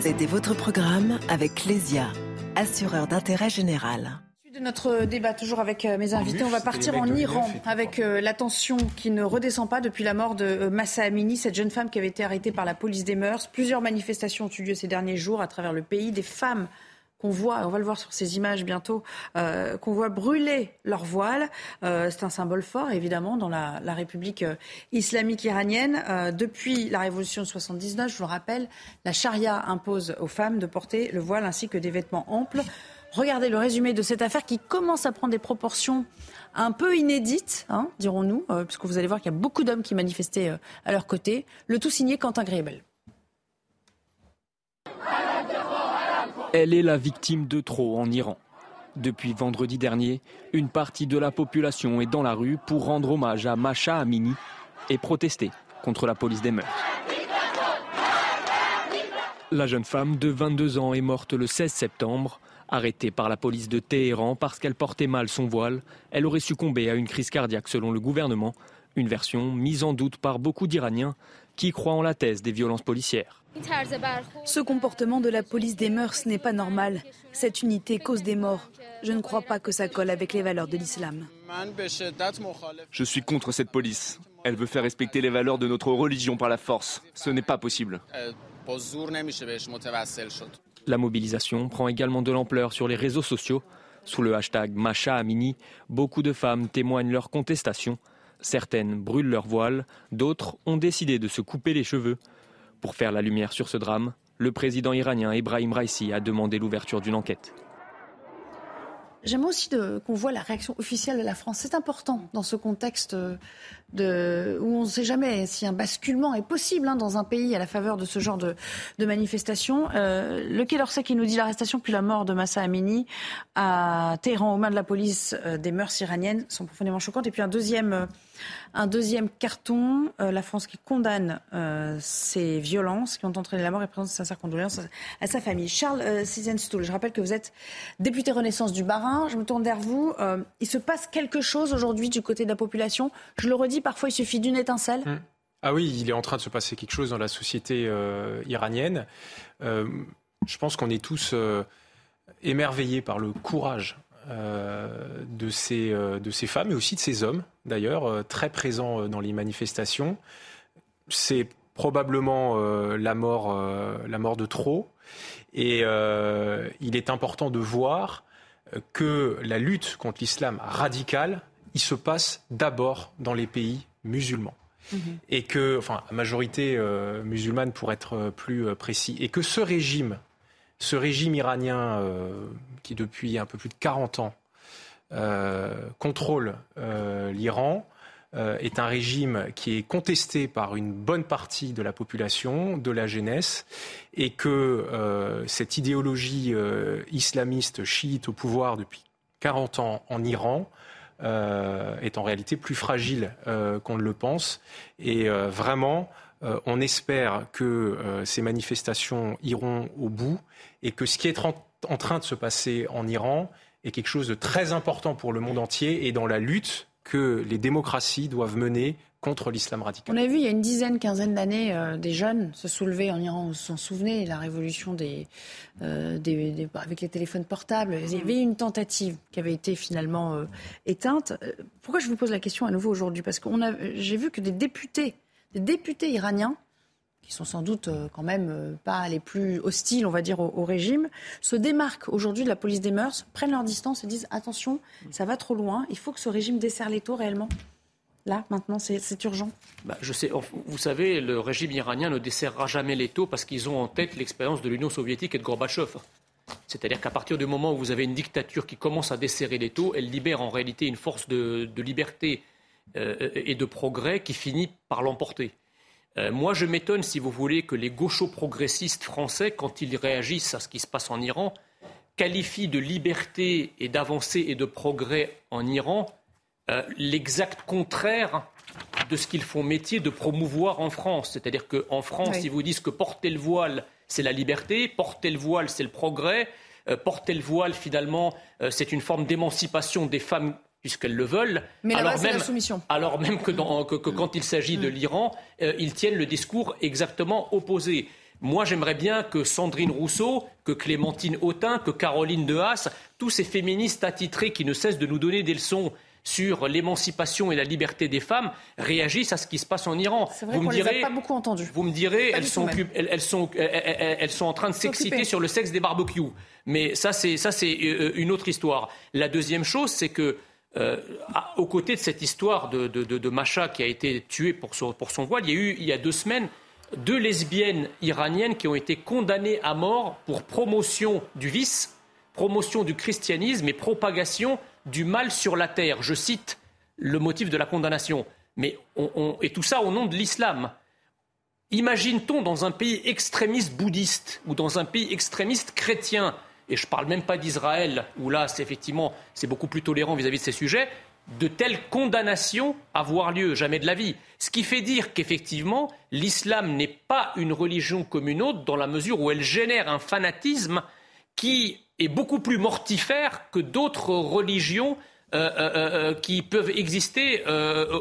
C'était votre programme avec Clésia, assureur d'intérêt général de notre débat, toujours avec euh, mes invités, on va partir en Iran avec euh, la tension qui ne redescend pas depuis la mort de euh, Massa Amini, cette jeune femme qui avait été arrêtée par la police des mœurs. Plusieurs manifestations ont eu lieu ces derniers jours à travers le pays. Des femmes qu'on voit, on va le voir sur ces images bientôt, qu'on voit brûler leur voile. c'est un symbole fort, évidemment, dans la, République islamique iranienne. depuis la révolution de 79, je vous le rappelle, la charia impose aux femmes de porter le voile ainsi que des vêtements amples. Regardez le résumé de cette affaire qui commence à prendre des proportions un peu inédites, hein, dirons-nous, euh, puisque vous allez voir qu'il y a beaucoup d'hommes qui manifestaient euh, à leur côté. Le tout signé Quentin Griebel. Elle est la victime de trop en Iran. Depuis vendredi dernier, une partie de la population est dans la rue pour rendre hommage à Masha Amini et protester contre la police des mœurs. La jeune femme de 22 ans est morte le 16 septembre Arrêtée par la police de Téhéran parce qu'elle portait mal son voile, elle aurait succombé à une crise cardiaque selon le gouvernement, une version mise en doute par beaucoup d'Iraniens qui croient en la thèse des violences policières. Ce comportement de la police des mœurs n'est pas normal. Cette unité cause des morts. Je ne crois pas que ça colle avec les valeurs de l'islam. Je suis contre cette police. Elle veut faire respecter les valeurs de notre religion par la force. Ce n'est pas possible. La mobilisation prend également de l'ampleur sur les réseaux sociaux. Sous le hashtag Macha Amini, beaucoup de femmes témoignent leur contestation. Certaines brûlent leur voile, d'autres ont décidé de se couper les cheveux. Pour faire la lumière sur ce drame, le président iranien Ebrahim Raisi a demandé l'ouverture d'une enquête. J'aimerais aussi qu'on voit la réaction officielle de la France. C'est important dans ce contexte où on ne sait jamais si un basculement est possible hein, dans un pays à la faveur de ce genre de, de manifestations. Euh, le Quai d'Orsay qui nous dit l'arrestation puis la mort de Massa Amini à Téhéran aux mains de la police euh, des mœurs iraniennes sont profondément choquantes. Et puis un deuxième... Euh, un deuxième carton, euh, la France qui condamne ces violences qui ont entraîné la mort et présente sincères condoléances à sa famille. Charles euh, je rappelle que vous êtes député Renaissance du Barin. Je me tourne vers vous. Il se passe quelque chose aujourd'hui du côté de la population? Je le redis, parfois il suffit d'une étincelle. Hum. Ah oui, il est en train de se passer quelque chose dans la société iranienne. je pense qu'on est tous émerveillés par le courage euh, de, ces, euh, de ces femmes et aussi de ces hommes, d'ailleurs, euh, très présents dans les manifestations. C'est probablement la, mort, la mort de trop. Et il est important de voir que la lutte contre l'islam radical, il se passe d'abord dans les pays musulmans. Mhm. Et que, enfin, majorité musulmane pour être plus précis, et que ce régime ce régime iranien, euh, qui depuis un peu plus de 40 ans euh, contrôle euh, l'Iran, est un régime qui est contesté par une bonne partie de la population, de la jeunesse, et que cette idéologie islamiste chiite au pouvoir depuis 40 ans en Iran est en réalité plus fragile qu'on ne le pense. Et vraiment, euh, on espère que euh, ces manifestations iront au bout et que ce qui est en, train de se passer en Iran est quelque chose de très important pour le monde entier et dans la lutte que les démocraties doivent mener contre l'islam radical. On a vu il y a une dizaine, quinzaine d'années euh, des jeunes se soulever en Iran. Vous vous en souvenez, la révolution des, euh, des, avec les téléphones portables. Il y avait une tentative qui avait été finalement euh, éteinte. Pourquoi je vous pose la question à nouveau aujourd'hui? Parce que j'ai vu que des députés, des députés iraniens, qui sont sans doute quand même pas les plus hostiles, on va dire, au, au régime, se démarquent aujourd'hui de la police des mœurs, prennent leur distance et disent attention, ça va trop loin, il faut que ce régime desserre les taux réellement. Là, maintenant, c'est urgent bah, je sais, Vous savez, le régime iranien ne desserrera jamais les taux parce qu'ils ont en tête l'expérience de l'Union soviétique et de Gorbatchev. C'est-à-dire qu'à partir du moment où vous avez une dictature qui commence à desserrer les taux, elle libère en réalité une force de, liberté euh, et de progrès qui finit par l'emporter. Euh, moi, je m'étonne, si vous voulez, que les gauchos progressistes français, quand ils réagissent à ce qui se passe en Iran, qualifient de liberté et d'avancée et de progrès en Iran euh, l'exact contraire de ce qu'ils font métier de promouvoir en France. C'est-à-dire qu'en France, oui. ils vous disent que porter le voile, c'est la liberté, porter le voile, c'est le progrès, euh, porter le voile, finalement, euh, c'est une forme d'émancipation des femmes puisqu'elles le veulent, Mais alors, même, la soumission. alors même que, dans, que, que quand il s'agit de l'Iran, euh, ils tiennent le discours exactement opposé. Moi, j'aimerais bien que Sandrine Rousseau, que Clémentine Autain, que Caroline De Haas, tous ces féministes attitrés qui ne cessent de nous donner des leçons sur l'émancipation et la liberté des femmes réagissent à ce qui se passe en Iran. Vrai vous me direz, pas beaucoup entendu. Vous me direz, elles sont, elles, elles, sont, elles, sont en train de s'exciter sur le sexe des barbecues. Mais ça, c'est ça, c'est euh, une autre histoire. La deuxième chose, c'est que euh, aux côtés de cette histoire de, de, de, de, Macha qui a été tuée pour son, pour son voile, il y a eu, il y a deux semaines, deux lesbiennes iraniennes qui ont été condamnées à mort pour promotion du vice, promotion du christianisme et propagation du mal sur la terre. Je cite le motif de la condamnation. Mais et tout ça au nom de l'islam. Imagine-t-on dans un pays extrémiste bouddhiste ou dans un pays extrémiste chrétien, et je ne parle même pas d'Israël, où là, c'est effectivement, c'est beaucoup plus tolérant vis-à-vis -vis de ces sujets, de telles condamnations avoir lieu, jamais de la vie. Ce qui fait dire qu'effectivement, l'islam n'est pas une religion comme une autre, dans la mesure où elle génère un fanatisme qui est beaucoup plus mortifère que d'autres religions euh, euh, euh, qui peuvent exister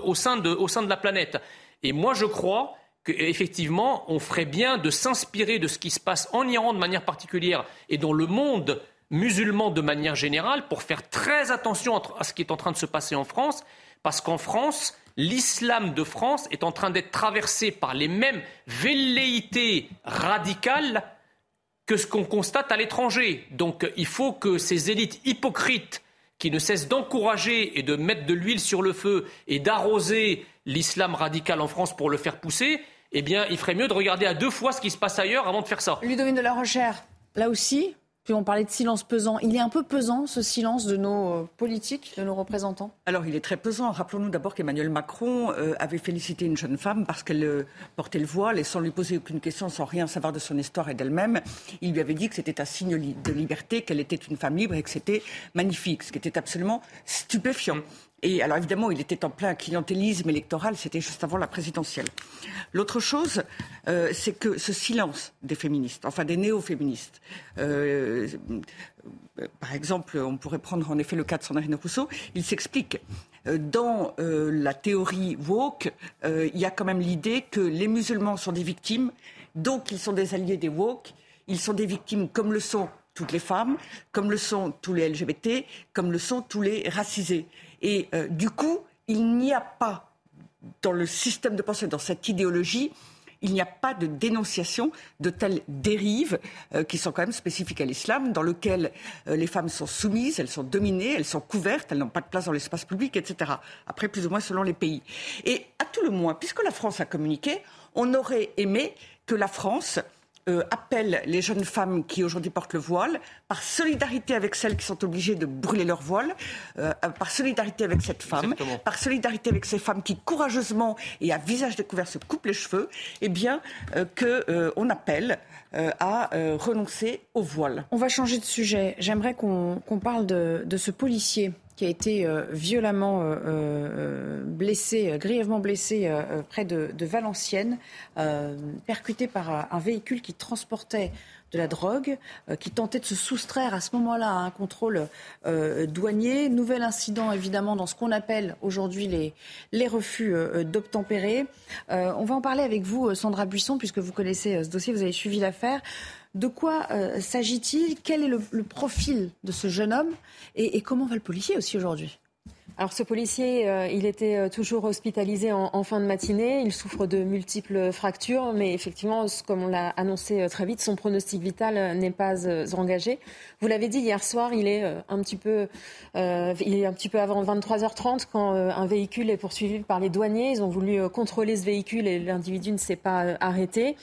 au sein, de, au, sein de, la planète. Et moi, je crois qu'effectivement, on ferait bien de s'inspirer de ce qui se passe en Iran de manière particulière et dans le monde musulman de manière générale pour faire très attention à ce qui est en train de se passer en France, parce qu'en France, l'islam de France est en train d'être traversé par les mêmes velléités radicales que ce qu'on constate à l'étranger. Donc il faut que ces élites hypocrites qui ne cessent d'encourager et de mettre de l'huile sur le feu et d'arroser l'islam radical en France pour le faire pousser, eh bien, il ferait mieux de regarder à deux fois ce qui se passe ailleurs avant de faire ça. Ludovine de la Rochère, là aussi, on parlait de silence pesant. Il est un peu pesant, ce silence de nos politiques, de nos représentants? Alors, il est très pesant. Rappelons-nous d'abord qu'Emmanuel Macron euh, avait félicité une jeune femme parce qu'elle euh, portait le voile et sans lui poser aucune question, sans rien savoir de son histoire et d'elle-même. Il lui avait dit que c'était un signe de liberté, qu'elle était une femme libre et que c'était magnifique, ce qui était absolument stupéfiant. Et alors évidemment, il était en plein clientélisme électoral, c'était juste avant la présidentielle. L'autre chose, euh, c'est que ce silence des féministes, enfin des néo-féministes, euh, par exemple, on pourrait prendre en effet le cas de Sandrine Rousseau, il s'explique. Dans euh, la théorie woke, euh, il y a quand même l'idée que les musulmans sont des victimes, donc ils sont des alliés des woke, ils sont des victimes comme le sont toutes les femmes, comme le sont tous les LGBT, comme le sont tous les racisés. Et euh, du coup, il n'y a pas dans le système de pensée, dans cette idéologie, il n'y a pas de dénonciation de telles dérives euh, qui sont quand même spécifiques à l'islam, dans lequel euh, les femmes sont soumises, elles sont dominées, elles sont couvertes, elles n'ont pas de place dans l'espace public, etc. Après, plus ou moins selon les pays. Et à tout le moins, puisque la France a communiqué, on aurait aimé que la France euh, appelle les jeunes femmes qui aujourd'hui portent le voile, par solidarité avec celles qui sont obligées de brûler leur voile, euh, par solidarité avec cette femme, Exactement. par solidarité avec ces femmes qui courageusement et à visage découvert se coupent les cheveux, eh bien euh, qu'on appelle à renoncer au voile. On va changer de sujet. J'aimerais qu'on qu parle de, de, ce policier qui a été euh, violemment euh, euh, blessé, grièvement blessé près de, Valenciennes, percuté par un véhicule qui transportait de la drogue, qui tentait de se soustraire à ce moment-là à un contrôle douanier. Nouvel incident, évidemment, dans ce qu'on appelle aujourd'hui les, les refus d'obtempérer. on va en parler avec vous, Sandra Buisson, puisque vous connaissez ce dossier, vous avez suivi l'affaire. De quoi euh, s'agit-il? Quel est le, profil de ce jeune homme? Et, comment va le policier aussi aujourd'hui? Alors ce policier, euh, il était euh, toujours hospitalisé en, fin de matinée. Il souffre de multiples fractures, mais effectivement, comme on l'a annoncé très vite, son pronostic vital n'est pas engagé. Vous l'avez dit hier soir, il est un petit peu, il est un petit peu avant 23h30 quand un véhicule est poursuivi par les douaniers. Ils ont voulu contrôler ce véhicule et l'individu ne s'est pas arrêté.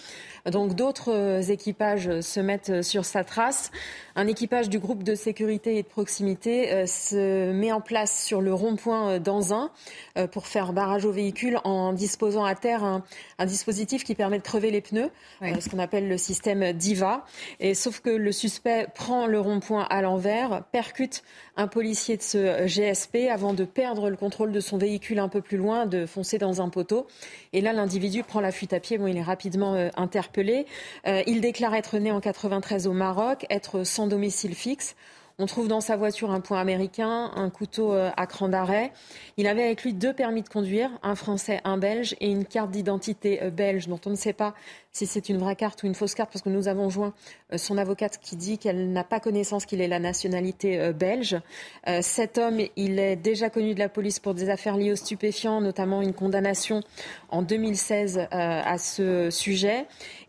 Donc d'autres euh, équipages se mettent sur sa trace. Un équipage du groupe de sécurité et de proximité euh, se met en place sur le rond-point euh, d'Anzin pour faire barrage au véhicule en disposant à terre un, dispositif qui permet de crever les pneus, ce qu'on appelle le système DIVA. Et sauf que le suspect prend le rond-point à l'envers, percute un policier de ce GSP avant de perdre le contrôle de son véhicule un peu plus loin, de foncer dans un poteau. Et là, l'individu prend la fuite à pied. Bon, il est rapidement interpellé. il déclare être né en 93 au Maroc, être sans domicile fixe. On trouve dans sa voiture un point américain, un couteau euh, à cran d'arrêt. Il avait avec lui deux permis de conduire, un français, un belge, et une carte d'identité euh, belge dont on ne sait pas si c'est une vraie carte ou une fausse carte, parce que nous avons joint euh, son avocate qui dit qu'elle n'a pas connaissance qu'il ait la nationalité belge. Cet homme, il est déjà connu de la police pour des affaires liées aux stupéfiants, notamment une condamnation en 2016 à ce sujet.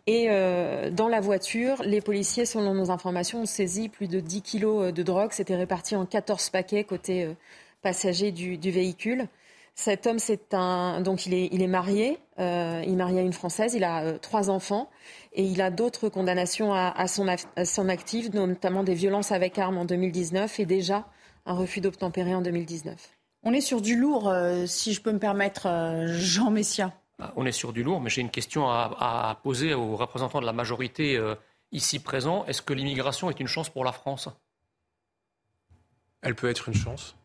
Et euh, dans la voiture, les policiers, selon nos informations, ont saisi plus de 10 kilos euh, de drogue. C'était réparti en 14 paquets côté euh, passager du, véhicule. Cet homme, c'est un donc il est, il est marié, euh, il est marié à une française, il a trois enfants et il a d'autres condamnations à, à, son, à son actif, notamment des violences avec armes en 2019 et déjà un refus d'obtempérer en 2019. On est sur du lourd, si je peux me permettre, Jean Messia. Bah, on est sur du lourd, mais j'ai une question à, poser aux représentants de la majorité euh, ici présents. Est-ce que l'immigration est une chance pour la France? Elle peut être une chance.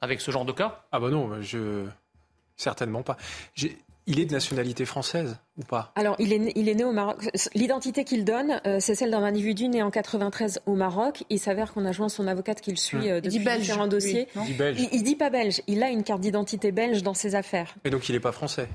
Avec ce genre de cas? Ah bah non, je certainement pas. Il est de nationalité française ou pas? Alors, il est, il est né au Maroc. L'identité qu'il donne, euh, c'est celle d'un individu né en 93 au Maroc. Il s'avère qu'on a joint son avocate qui le suit hum. euh, depuis différents dossiers. il dit belge. Il, il, dit pas belge. Il a une carte d'identité belge dans ses affaires. Et donc, il n'est pas français?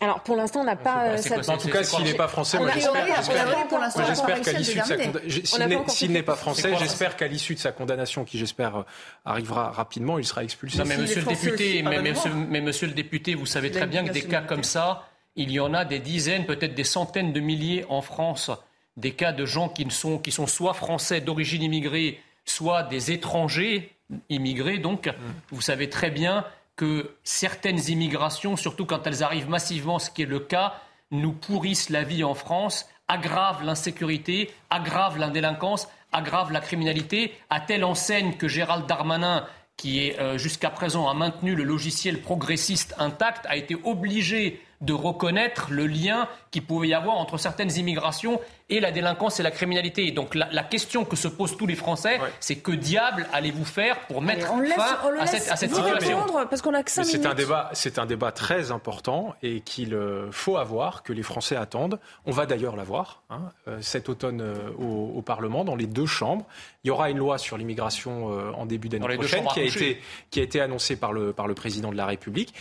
Alors pour l'instant, on n'a pas. en tout cas, s'il n'est pas français, moi j'espère qu'à l'issue de sa s'il n'est pas français, j'espère qu'à l'issue de sa condamnation, qui j'espère euh, arrivera rapidement, il sera expulsé. Non, mais monsieur le député, mais, mais, monsieur le député, vous savez très bien que des cas comme ça, il y en a des dizaines, peut-être des centaines de milliers en France. Des cas de gens qui, sont, qui sont soit français d'origine immigrée, soit des étrangers immigrés. Donc, mm. vous savez très bien que certaines immigrations, surtout quand elles arrivent massivement, ce qui est le cas, nous pourrissent la vie en France, aggravent l'insécurité, aggravent la délinquance, aggravent la criminalité, à telle enseigne que Gérald Darmanin, qui est euh, jusqu'à présent a maintenu le logiciel progressiste intact, a été obligé de reconnaître le lien qu'il pouvait y avoir entre certaines immigrations et la délinquance et la criminalité. donc la, question que se posent tous les Français, c'est que diable allez-vous faire pour mettre fin à cette, à cette situation parce qu'on a que C'est un débat, c'est un débat très important et qu'il euh, faut avoir, que les Français attendent. On va d'ailleurs l'avoir hein, euh, cet automne euh, au, Parlement dans les deux chambres. Il y aura une loi sur l'immigration en début d'année prochaine qui a été qui a été annoncée par le par le président de la République.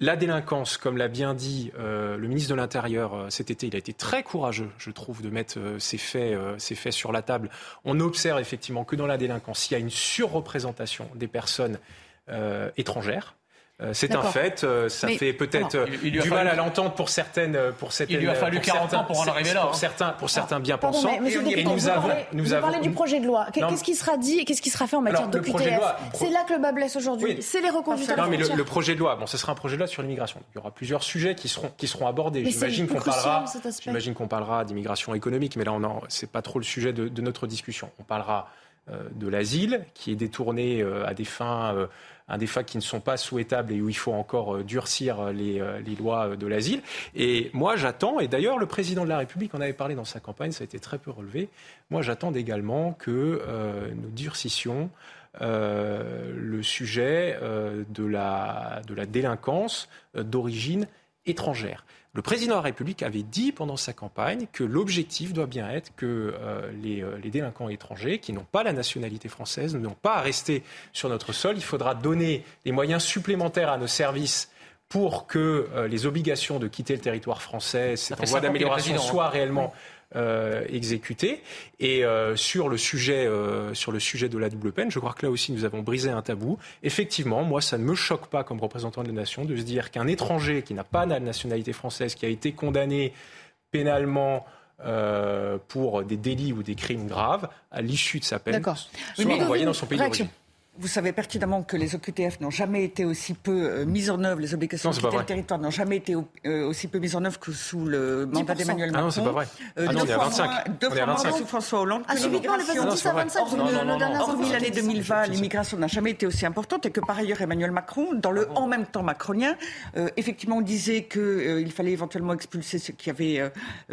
La délinquance, comme l'a bien dit euh, le ministre de l'Intérieur euh, cet été, il a été très courageux, je trouve, de mettre euh, ces, faits, ces faits sur la table. On observe effectivement que dans la délinquance, il y a une surreprésentation des personnes étrangères. Euh, c'est un fait. Euh, ça fait peut-être euh, du mal à l'entendre pour certaines. Pour certaines il lui a fallu 40 ans pour en arriver là. Pour hein. certains, pour certains bien pensants. et nous avons, nous avons. parlez du projet de loi. Qu'est-ce qui sera dit et qu'est-ce qui sera fait en matière de C'est là que le bas blesse aujourd'hui. C'est les reconduites Non, mais le, projet de loi, bon, ce sera un projet de loi sur l'immigration. Il y aura plusieurs sujets qui seront qui seront abordés. J'imagine qu'on parlera. J'imagine qu'on parlera d'immigration économique, mais là, on c'est pas trop le sujet de, de notre discussion. On parlera de l'asile qui est détourné à des fins un des faits qui ne sont pas souhaitables et où il faut encore euh, durcir euh, euh, les, lois de l'asile. Et moi, j'attends, et d'ailleurs, le président de la République en avait parlé dans sa campagne, ça a été très peu relevé. Moi, j'attends également que nous durcissions le sujet de, la, de la délinquance d'origine étrangère. Le président de la République avait dit pendant sa campagne que l'objectif doit bien être que les, les, délinquants étrangers qui n'ont pas la nationalité française n'ont pas à rester sur notre sol. Il faudra donner des moyens supplémentaires à nos services pour que euh, les obligations de quitter le territoire français, cette voie d'amélioration, soient réellement euh, exécutées. Et euh, sur, le sujet, sur le sujet de la double peine, je crois que là aussi nous avons brisé un tabou. Effectivement, moi, ça ne me choque pas comme représentant de la nation de se dire qu'un étranger qui n'a pas la nationalité française, qui a été condamné pénalement pour des délits ou des crimes graves, à l'issue de sa peine, soit envoyé dans son pays d'origine vous savez pertinemment que les OQTF n'ont jamais été aussi peu euh, mises en œuvre, les obligations de quitter le territoire n'ont jamais été euh, aussi peu mises en œuvre que sous le mandat d'Emmanuel Macron. Ah non, c'est pas vrai. Euh, ah non, on est à 25. deux fois moins sous François Hollande. Ah, l'immigration. à 25. Hormis l'année 2020, l'immigration n'a jamais été aussi importante et que par ailleurs Emmanuel Macron, dans le en même temps macronien, effectivement, on disait qu'il fallait éventuellement expulser ceux qui avaient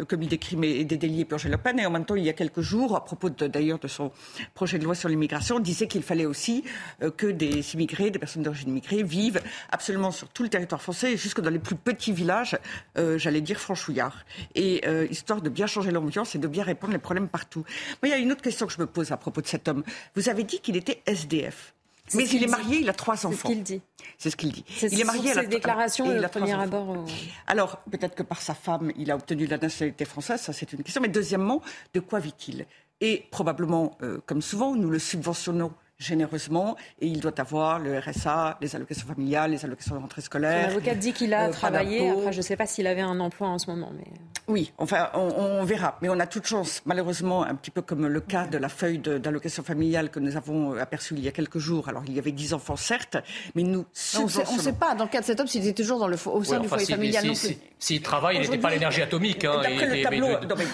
commis des crimes et des délits et purger la peine. Et en même temps, il y a quelques jours, à propos d'ailleurs de son projet de loi sur l'immigration, on disait qu'il fallait aussi euh, que des immigrés, des personnes d'origine immigrée, vivent absolument sur tout le territoire français, jusque dans les plus petits villages, euh, j'allais dire franchouillards. Et euh, histoire de bien changer l'ambiance et de bien répondre les problèmes partout. Mais il y a une autre question que je me pose à propos de cet homme. Vous avez dit qu'il était SDF. Mais il est marié, il a trois enfants. C'est ce qu'il dit. C'est ce qu'il dit. Il est marié. Ses déclarations, le premier abord. Alors peut-être que par sa femme, il a obtenu la nationalité française. Ça, c'est une question. Mais deuxièmement, de quoi vit-il? Et probablement, comme souvent, nous le subventionnons généreusement et il doit avoir le RSA, les allocations familiales, les allocations de rentrée scolaire. L'avocat dit qu'il a euh, travaillé. Après, je ne sais pas s'il avait un emploi en ce moment. Mais... Oui, enfin, on, verra. Mais on a toute chance, malheureusement, un petit peu comme le cas de la feuille d'allocation familiale que nous avons aperçue il y a quelques jours. Alors, il y avait 10 enfants, certes, mais nous... On ne sait pas, dans le cas de cet homme, s'il était toujours dans le, au sein du foyer familial non. S'il travaille, il n'était pas l'énergie atomique. Hein, le tableau,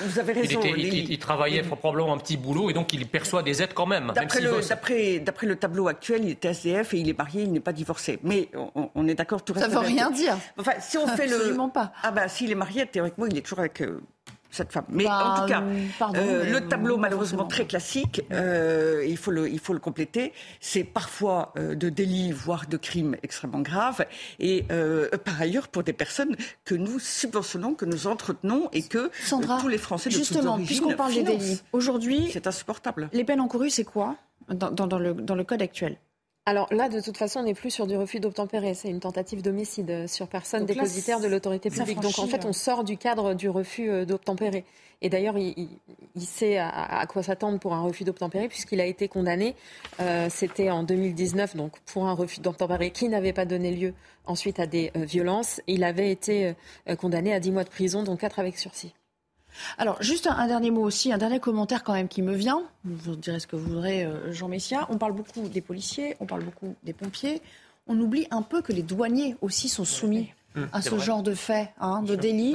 vous avez raison. Il, travaillait probablement un petit boulot et donc il perçoit des aides quand même. D'après d'après le tableau actuel, il est SDF et il est marié, il n'est pas divorcé. Mais on, est d'accord, tout reste. Ça ne veut rien dire. Enfin, si on fait Absolument pas. Ah ben, s'il est marié, théoriquement, il est toujours avec. Euh, cette femme. Mais en tout cas, euh, le tableau malheureusement très classique, euh, il, faut le, il faut le compléter, c'est parfois de délits, voire de crimes extrêmement graves, et par ailleurs pour des personnes que nous subventionnons, que nous entretenons, et que tous les Français de justement, puisqu'on parle des délits, aujourd'hui, c'est insupportable. Les peines encourues, c'est quoi? Dans, le, dans le code actuel alors là, de toute façon, on n'est plus sur du refus d'obtempérer. C'est une tentative d'homicide sur personne dépositaire de l'autorité publique. Donc en fait, on sort du cadre du refus euh, d'obtempérer. Et d'ailleurs, il, sait à, quoi s'attendre pour un refus d'obtempérer, puisqu'il a été condamné. Euh, c'était en 2019, donc pour un refus d'obtempérer qui n'avait pas donné lieu ensuite à des euh, violences. Il avait été condamné à 10 mois de prison, dont 4 avec sursis. Alors, juste un, dernier mot aussi, un dernier commentaire quand même qui me vient. Vous direz ce que vous voudrez, euh, Jean Messia. On parle beaucoup des policiers, on parle beaucoup des pompiers. On oublie un peu que les douaniers aussi sont soumis à ce genre de faits, hein, de délits.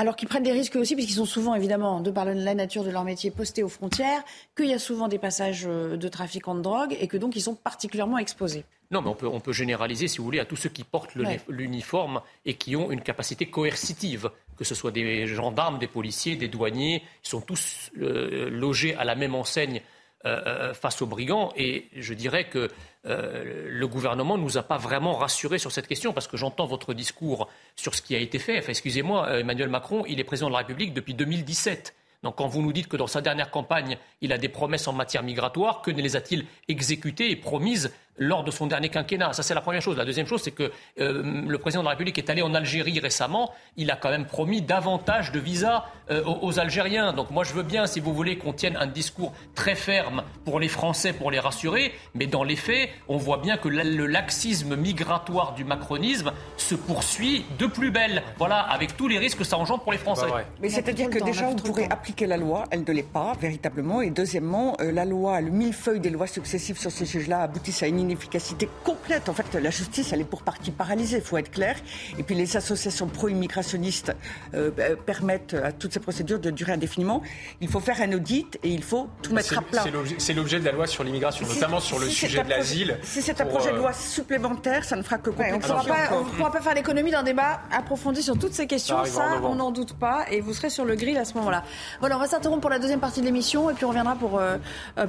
Alors qu'ils prennent des risques aussi, puisqu'ils sont souvent, évidemment, de par la nature de leur métier, postés aux frontières, qu'il y a souvent des passages euh, de trafiquants de drogue et que donc ils sont particulièrement exposés. Non, mais on peut, on peut généraliser, si vous voulez, à tous ceux qui portent l'uniforme et qui ont une capacité coercitive que ce soit des gendarmes, des policiers, des douaniers, ils sont tous euh, logés à la même enseigne euh, euh, face aux brigands. Et je dirais que le gouvernement ne nous a pas vraiment rassurés sur cette question, parce que j'entends votre discours sur ce qui a été fait. Enfin, excusez-moi, Emmanuel Macron, il est président de la République depuis 2017. Donc quand vous nous dites que dans sa dernière campagne, il a des promesses en matière migratoire, que ne les a-t-il exécutées et promises lors de son dernier quinquennat. Ça, c'est la première chose. La deuxième chose, c'est que euh, le président de la République est allé en Algérie récemment. Il a quand même promis davantage de visas euh, aux, Algériens. Donc moi, je veux bien, si vous voulez, qu'on tienne un discours très ferme pour les Français, pour les rassurer. Mais dans les faits, on voit bien que le laxisme migratoire du macronisme se poursuit de plus belle. Voilà, avec tous les risques que ça engendre pour les Français. Mais c'est-à-dire que déjà, on pourrait appliquer la loi. Elle ne l'est pas, véritablement. Et deuxièmement, euh, la loi, le millefeuille des lois successives sur ce sujet-là aboutissent à une inefficacité complète. En fait, la justice, elle est pour partie paralysée, il faut être clair. Et puis les associations pro-immigrationnistes euh, euh, permettent à toutes ces procédures de durer indéfiniment. Il faut faire un audit et il faut tout mettre à plat. C'est l'objet de la loi sur l'immigration, notamment sur le sujet de l'asile. Si c'est un projet de loi supplémentaire, ça ne fera que compliquer. on ne pourra pas faire l'économie d'un débat approfondi sur toutes ces questions. Ça, on n'en doute pas. Et vous serez sur le grill à ce moment-là. Voilà, on va s'interrompre pour la deuxième partie de l'émission et puis on reviendra pour,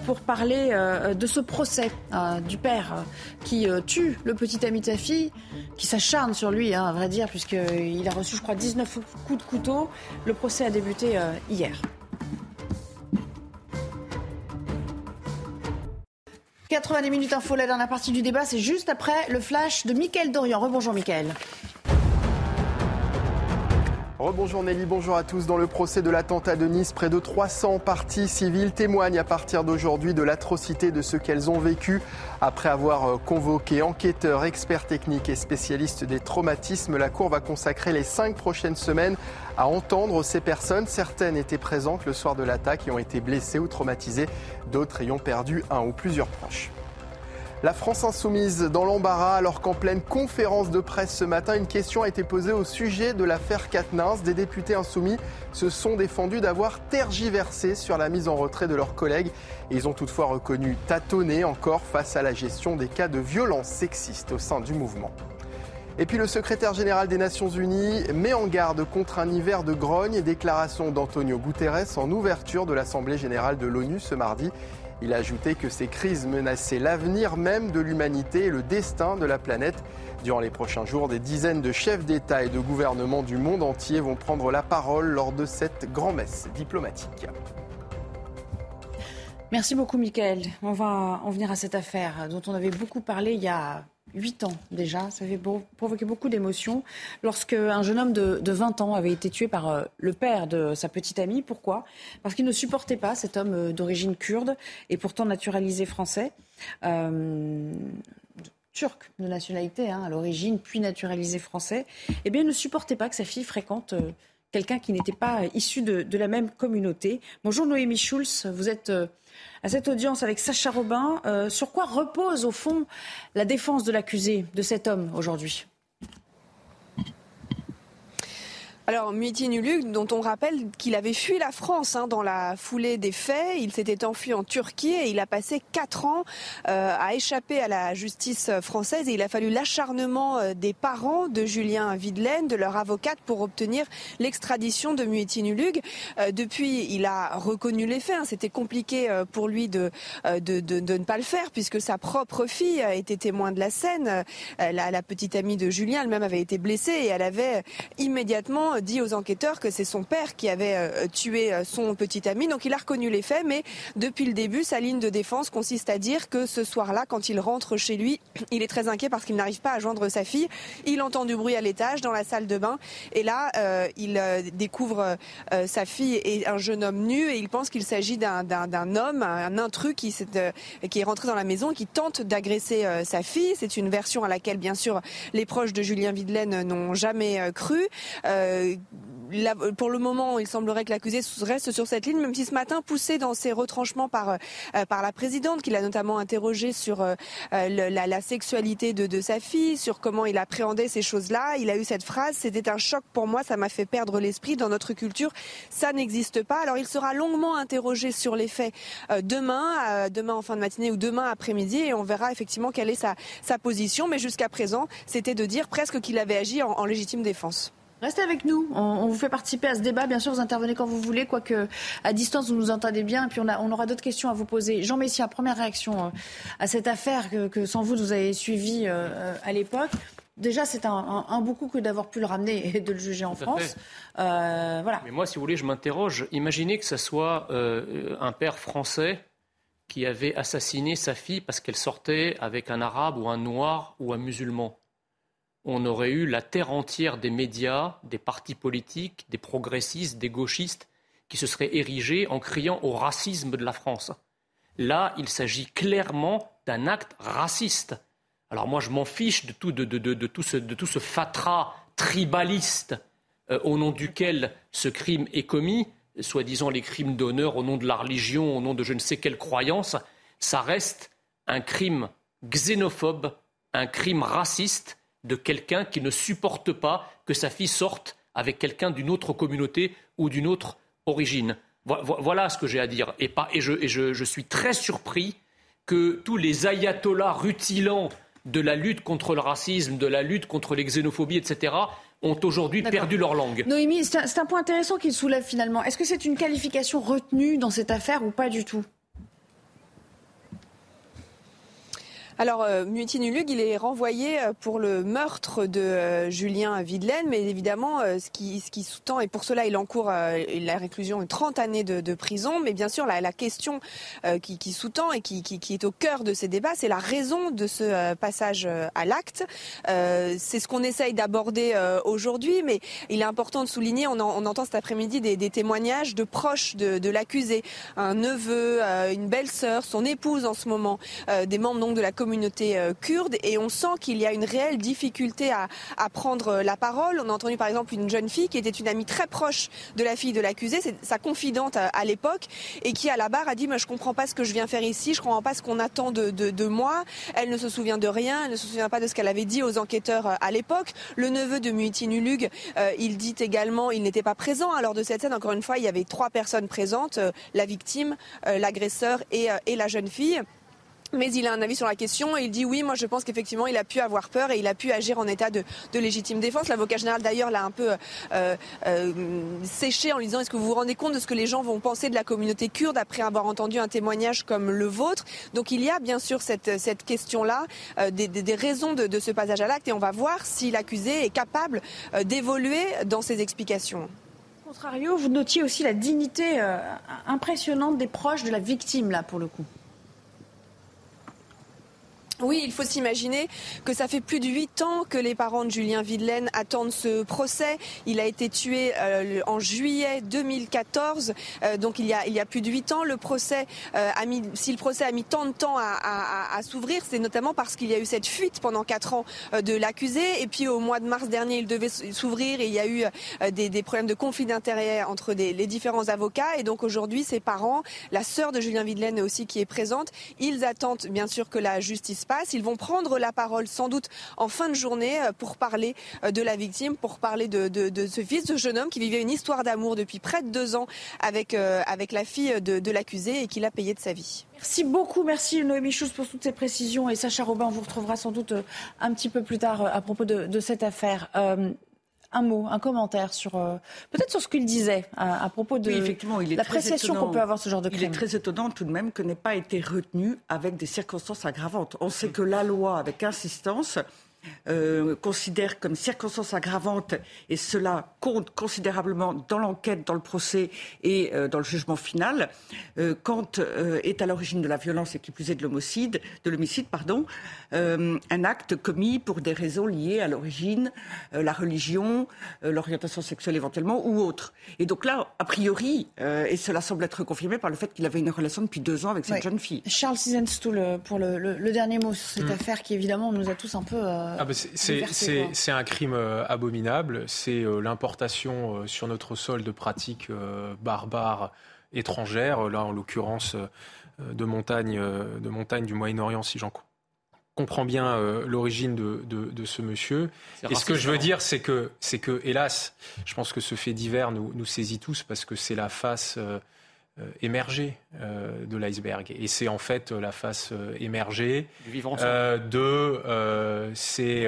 pour parler de ce procès du père qui tue le petit ami de sa fille, qui s'acharne sur lui, hein, à vrai dire, puisqu'il a reçu, je crois, 19 coups de couteau. Le procès a débuté euh, hier. 90 minutes info, la dernière partie du débat, c'est juste après le flash de Mickaël Dorian. Rebonjour Mickaël. Rebonjour Nelly, bonjour à tous. Dans le procès de l'attentat de Nice, près de 300 parties civiles témoignent à partir d'aujourd'hui de l'atrocité de ce qu'elles ont vécu. Après avoir euh, convoqué enquêteurs, experts techniques et spécialistes des traumatismes, la Cour va consacrer les cinq prochaines semaines à entendre ces personnes. Certaines étaient présentes le soir de l'attaque et ont été blessées ou traumatisées, d'autres ayant perdu un ou plusieurs proches. La France insoumise dans l'embarras alors qu'en pleine conférence de presse ce matin, une question a été posée au sujet de l'affaire Katnins. Des députés insoumis se sont défendus d'avoir tergiversé sur la mise en retrait de leurs collègues. ils ont toutefois reconnu tâtonner encore face à la gestion des cas de violences sexistes au sein du mouvement. Et puis le secrétaire général des Nations Unies met en garde contre un hiver de grogne. Déclaration d'Antonio Guterres en ouverture de l'Assemblée générale de l'ONU ce mardi. Il a ajouté que ces crises menaçaient l'avenir même de l'humanité et le destin de la planète. Durant les prochains jours, des dizaines de chefs d'État et de gouvernements du monde entier vont prendre la parole lors de cette grand-messe diplomatique. Merci beaucoup, Michael. On va en venir à cette affaire dont on avait beaucoup parlé il y a 8 ans déjà. Ça avait provoqué beaucoup d'émotions lorsque un jeune homme de, 20 ans avait été tué par euh, le père de sa petite amie. Pourquoi? Parce qu'il ne supportait pas cet homme euh, d'origine kurde et pourtant naturalisé français. Euh, turc de nationalité hein, à l'origine, puis naturalisé français, eh bien, il ne supportait pas que sa fille fréquente quelqu'un qui n'était pas issu de, de, la même communauté. Bonjour Noémie Schulz, vous êtes à cette audience avec Sacha Robin. Euh, sur quoi repose au fond la défense de l'accusé, de cet homme aujourd'hui? Alors, Muitin dont on rappelle qu'il avait fui la France hein, dans la foulée des faits, il s'était enfui en Turquie et il a passé quatre ans euh, à échapper à la justice française et il a fallu l'acharnement euh, des parents de Julien Videlaine, de leur avocate, pour obtenir l'extradition de Muitin euh, depuis, il a reconnu les faits. Hein. C'était compliqué pour lui de, de, de, ne pas le faire puisque sa propre fille était témoin de la scène. La, la petite amie de Julien elle-même avait été blessée et elle avait immédiatement dit aux enquêteurs que c'est son père qui avait euh, tué euh, son petit ami. Donc il a reconnu les faits, mais depuis le début, sa ligne de défense consiste à dire que ce soir-là, quand il rentre chez lui, il est très inquiet parce qu'il n'arrive pas à joindre sa fille. Il entend du bruit à l'étage, dans la salle de bain, et là, euh, il découvre sa fille et un jeune homme nu, et il pense qu'il s'agit d'un homme, un intrus qui, est, rentré dans la maison qui tente d'agresser sa fille. C'est une version à laquelle, bien sûr, les proches de Julien Videlaine n'ont jamais cru pour le moment, il semblerait que l'accusé reste sur cette ligne, même si ce matin, poussé dans ses retranchements par, euh, la présidente, qui l'a notamment interrogé sur euh, la, sexualité de, sa fille, sur comment il appréhendait ces choses-là. Il a eu cette phrase, c'était un choc pour moi, ça m'a fait perdre l'esprit. Dans notre culture, ça n'existe pas. Alors il sera longuement interrogé sur les faits euh, demain, demain en fin de matinée ou demain après-midi, et on verra effectivement quelle est sa, sa position. Mais jusqu'à présent, c'était de dire presque qu'il avait agi en légitime défense. Restez avec nous. On, vous fait participer à ce débat. Bien sûr, vous intervenez quand vous voulez, quoique à distance, vous nous entendez bien. Et puis, on, a, on aura d'autres questions à vous poser. Jean Messia, première réaction euh, à cette affaire que, sans vous, vous avez suivie euh, à l'époque. Déjà, c'est un, un, coup que d'avoir pu le ramener et de le juger en France. Euh, voilà. Mais moi, si vous voulez, je m'interroge. Imaginez que ce soit un père français qui avait assassiné sa fille parce qu'elle sortait avec un arabe ou un noir ou un musulman on aurait eu la terre entière des médias, des partis politiques, des progressistes, des gauchistes qui se seraient érigés en criant au racisme de la France. Là, il s'agit clairement d'un acte raciste. Alors moi, je m'en fiche de tout, ce, fatras tribaliste euh, au nom duquel ce crime est commis, soi-disant les crimes d'honneur au nom de la religion, au nom de je ne sais quelle croyance. Ça reste un crime xénophobe, un crime raciste de quelqu'un qui ne supporte pas que sa fille sorte avec quelqu'un d'une autre communauté ou d'une autre origine. Voilà ce que j'ai à dire. Et, je, suis très surpris que tous les ayatollahs rutilants de la lutte contre le racisme, de la lutte contre les xénophobies, etc., ont aujourd'hui perdu leur langue. Noémie, c'est un point intéressant qu'il soulève finalement. Est-ce que c'est une qualification retenue dans cette affaire ou pas du tout? Alors, euh, Mutinulug, il est renvoyé euh, pour le meurtre de euh, Julien Videlaine, mais évidemment, ce qui, ce qui sous-tend, et pour cela, il encourt la réclusion de 30 années de, de, prison, mais bien sûr, la, la question qui, qui sous-tend et qui, qui, qui, est au cœur de ces débats, c'est la raison de ce passage à l'acte. c'est ce qu'on essaye d'aborder aujourd'hui, mais il est important de souligner, on, en, on entend cet après-midi des, des, témoignages de proches de, de l'accusé, un neveu, une belle-sœur, son épouse en ce moment, des membres donc de la communauté communauté euh, kurde et on sent qu'il y a une réelle difficulté à, prendre la parole. On a entendu par exemple une jeune fille qui était une amie très proche de la fille de l'accusé, c'est sa confidente à, à l'époque, et qui à la barre a dit "Je comprends pas ce que je viens faire ici, je comprends pas ce qu'on attend de, moi." Elle ne se souvient de rien, elle ne se souvient pas de ce qu'elle avait dit aux enquêteurs euh, à l'époque. Le neveu de Muitin Ulug, euh, il dit également, il n'était pas présent l'heure de cette scène. Encore une fois, il y avait trois personnes présentes euh, la victime, euh, l'agresseur et la jeune fille. Mais il a un avis sur la question et il dit oui, moi je pense qu'effectivement il a pu avoir peur et il a pu agir en état de, légitime défense. L'avocat général d'ailleurs l'a un peu euh, euh, séché en lui disant est-ce que vous vous rendez compte de ce que les gens vont penser de la communauté kurde après avoir entendu un témoignage comme le vôtre? Donc il y a bien sûr cette, question-là, euh, des, raisons de, ce passage à l'acte et on va voir si l'accusé est capable d'évoluer dans ses explications. Contrario, vous notiez aussi la dignité impressionnante des proches de la victime là pour le coup. Oui, il faut s'imaginer que ça fait plus de huit ans que les parents de Julien Videlaine attendent ce procès. Il a été tué euh, en juillet 2014, euh, donc il y, a, plus de huit ans. Le procès euh, a mis, si le procès a mis tant de temps à, s'ouvrir, c'est notamment parce qu'il y a eu cette fuite pendant quatre ans de l'accusé. Et puis au mois de mars dernier, il devait s'ouvrir et il y a eu des, problèmes de conflit d'intérêt entre les différents avocats. Et donc aujourd'hui, ses parents, la sœur de Julien Videlaine aussi qui est présente, ils attendent bien sûr que la justice Ils vont prendre la parole sans doute en fin de journée euh, pour parler euh, de la victime, pour parler de, ce fils, de jeune homme qui vivait une histoire d'amour depuis près de deux ans avec, euh, avec la fille de, l'accusé et qui l'a payé de sa vie. Merci beaucoup, merci Noémie Schulz pour toutes ces précisions et Sacha Robin, on vous retrouvera sans doute un petit peu plus tard à propos de, cette affaire. Un mot, un commentaire sur euh, peut-être sur ce qu'il disait à, à, propos de oui, effectivement, il est l'appréciation qu'on peut avoir ce genre de crime. Il est très étonnant tout de même que n'ait pas été retenu avec des circonstances aggravantes. On sait que la loi, avec insistance, euh, considère comme circonstance aggravante, et cela compte considérablement dans l'enquête, dans le procès et euh, dans le jugement final, euh, quand euh, est à l'origine de la violence et qui plus est de l'homicide, de l'homicide, pardon, euh, un acte commis pour des raisons liées à l'origine, euh, la religion, l'orientation sexuelle éventuellement ou autre. Et donc là, a priori, et cela semble être confirmé par le fait qu'il avait une relation depuis deux ans avec cette jeune fille. Charles Sizenstoul pour le, le, le, dernier mot sur cette mmh. affaire qui évidemment nous a tous un peu ah bah c'est un crime euh, abominable. C'est euh, l'importation euh, sur notre sol de pratiques euh, barbares étrangères, là en l'occurrence euh, de montagnes de montagne du Moyen-Orient, si j'en comprends bien l'origine de, de, de, ce monsieur. Et ce que je veux dire, c'est que, c'est que, hélas, je pense que ce fait divers nous, nous saisit tous parce que c'est la face émergée euh, de l'iceberg. Et c'est en fait la face euh, émergée euh, de ces,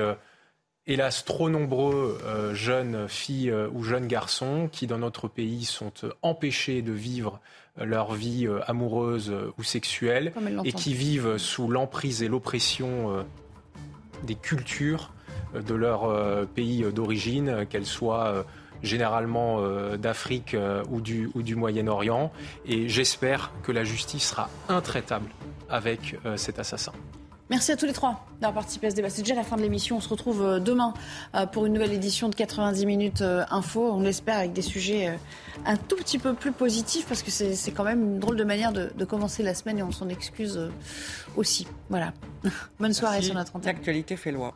hélas, trop nombreux jeunes filles ou jeunes garçons qui, dans notre pays, sont empêchés de vivre leur vie amoureuse ou sexuelle et qui vivent sous l'emprise et l'oppression des cultures de leur pays d'origine, qu'elles soient généralement euh, d'Afrique euh, ou du, ou du Moyen-Orient. Et j'espère que la justice sera intraitable avec euh, cet assassin. Merci à tous les trois d'avoir participé à ce débat. C'est déjà la fin de l'émission. On se retrouve demain pour une nouvelle édition de 90 minutes info. On l'espère avec des sujets un tout petit peu plus positifs parce que c'est quand même une drôle de manière de, de commencer la semaine et on s'en excuse aussi. Voilà. Bonne soirée Merci. sur notre antenne. L'actualité fait loi.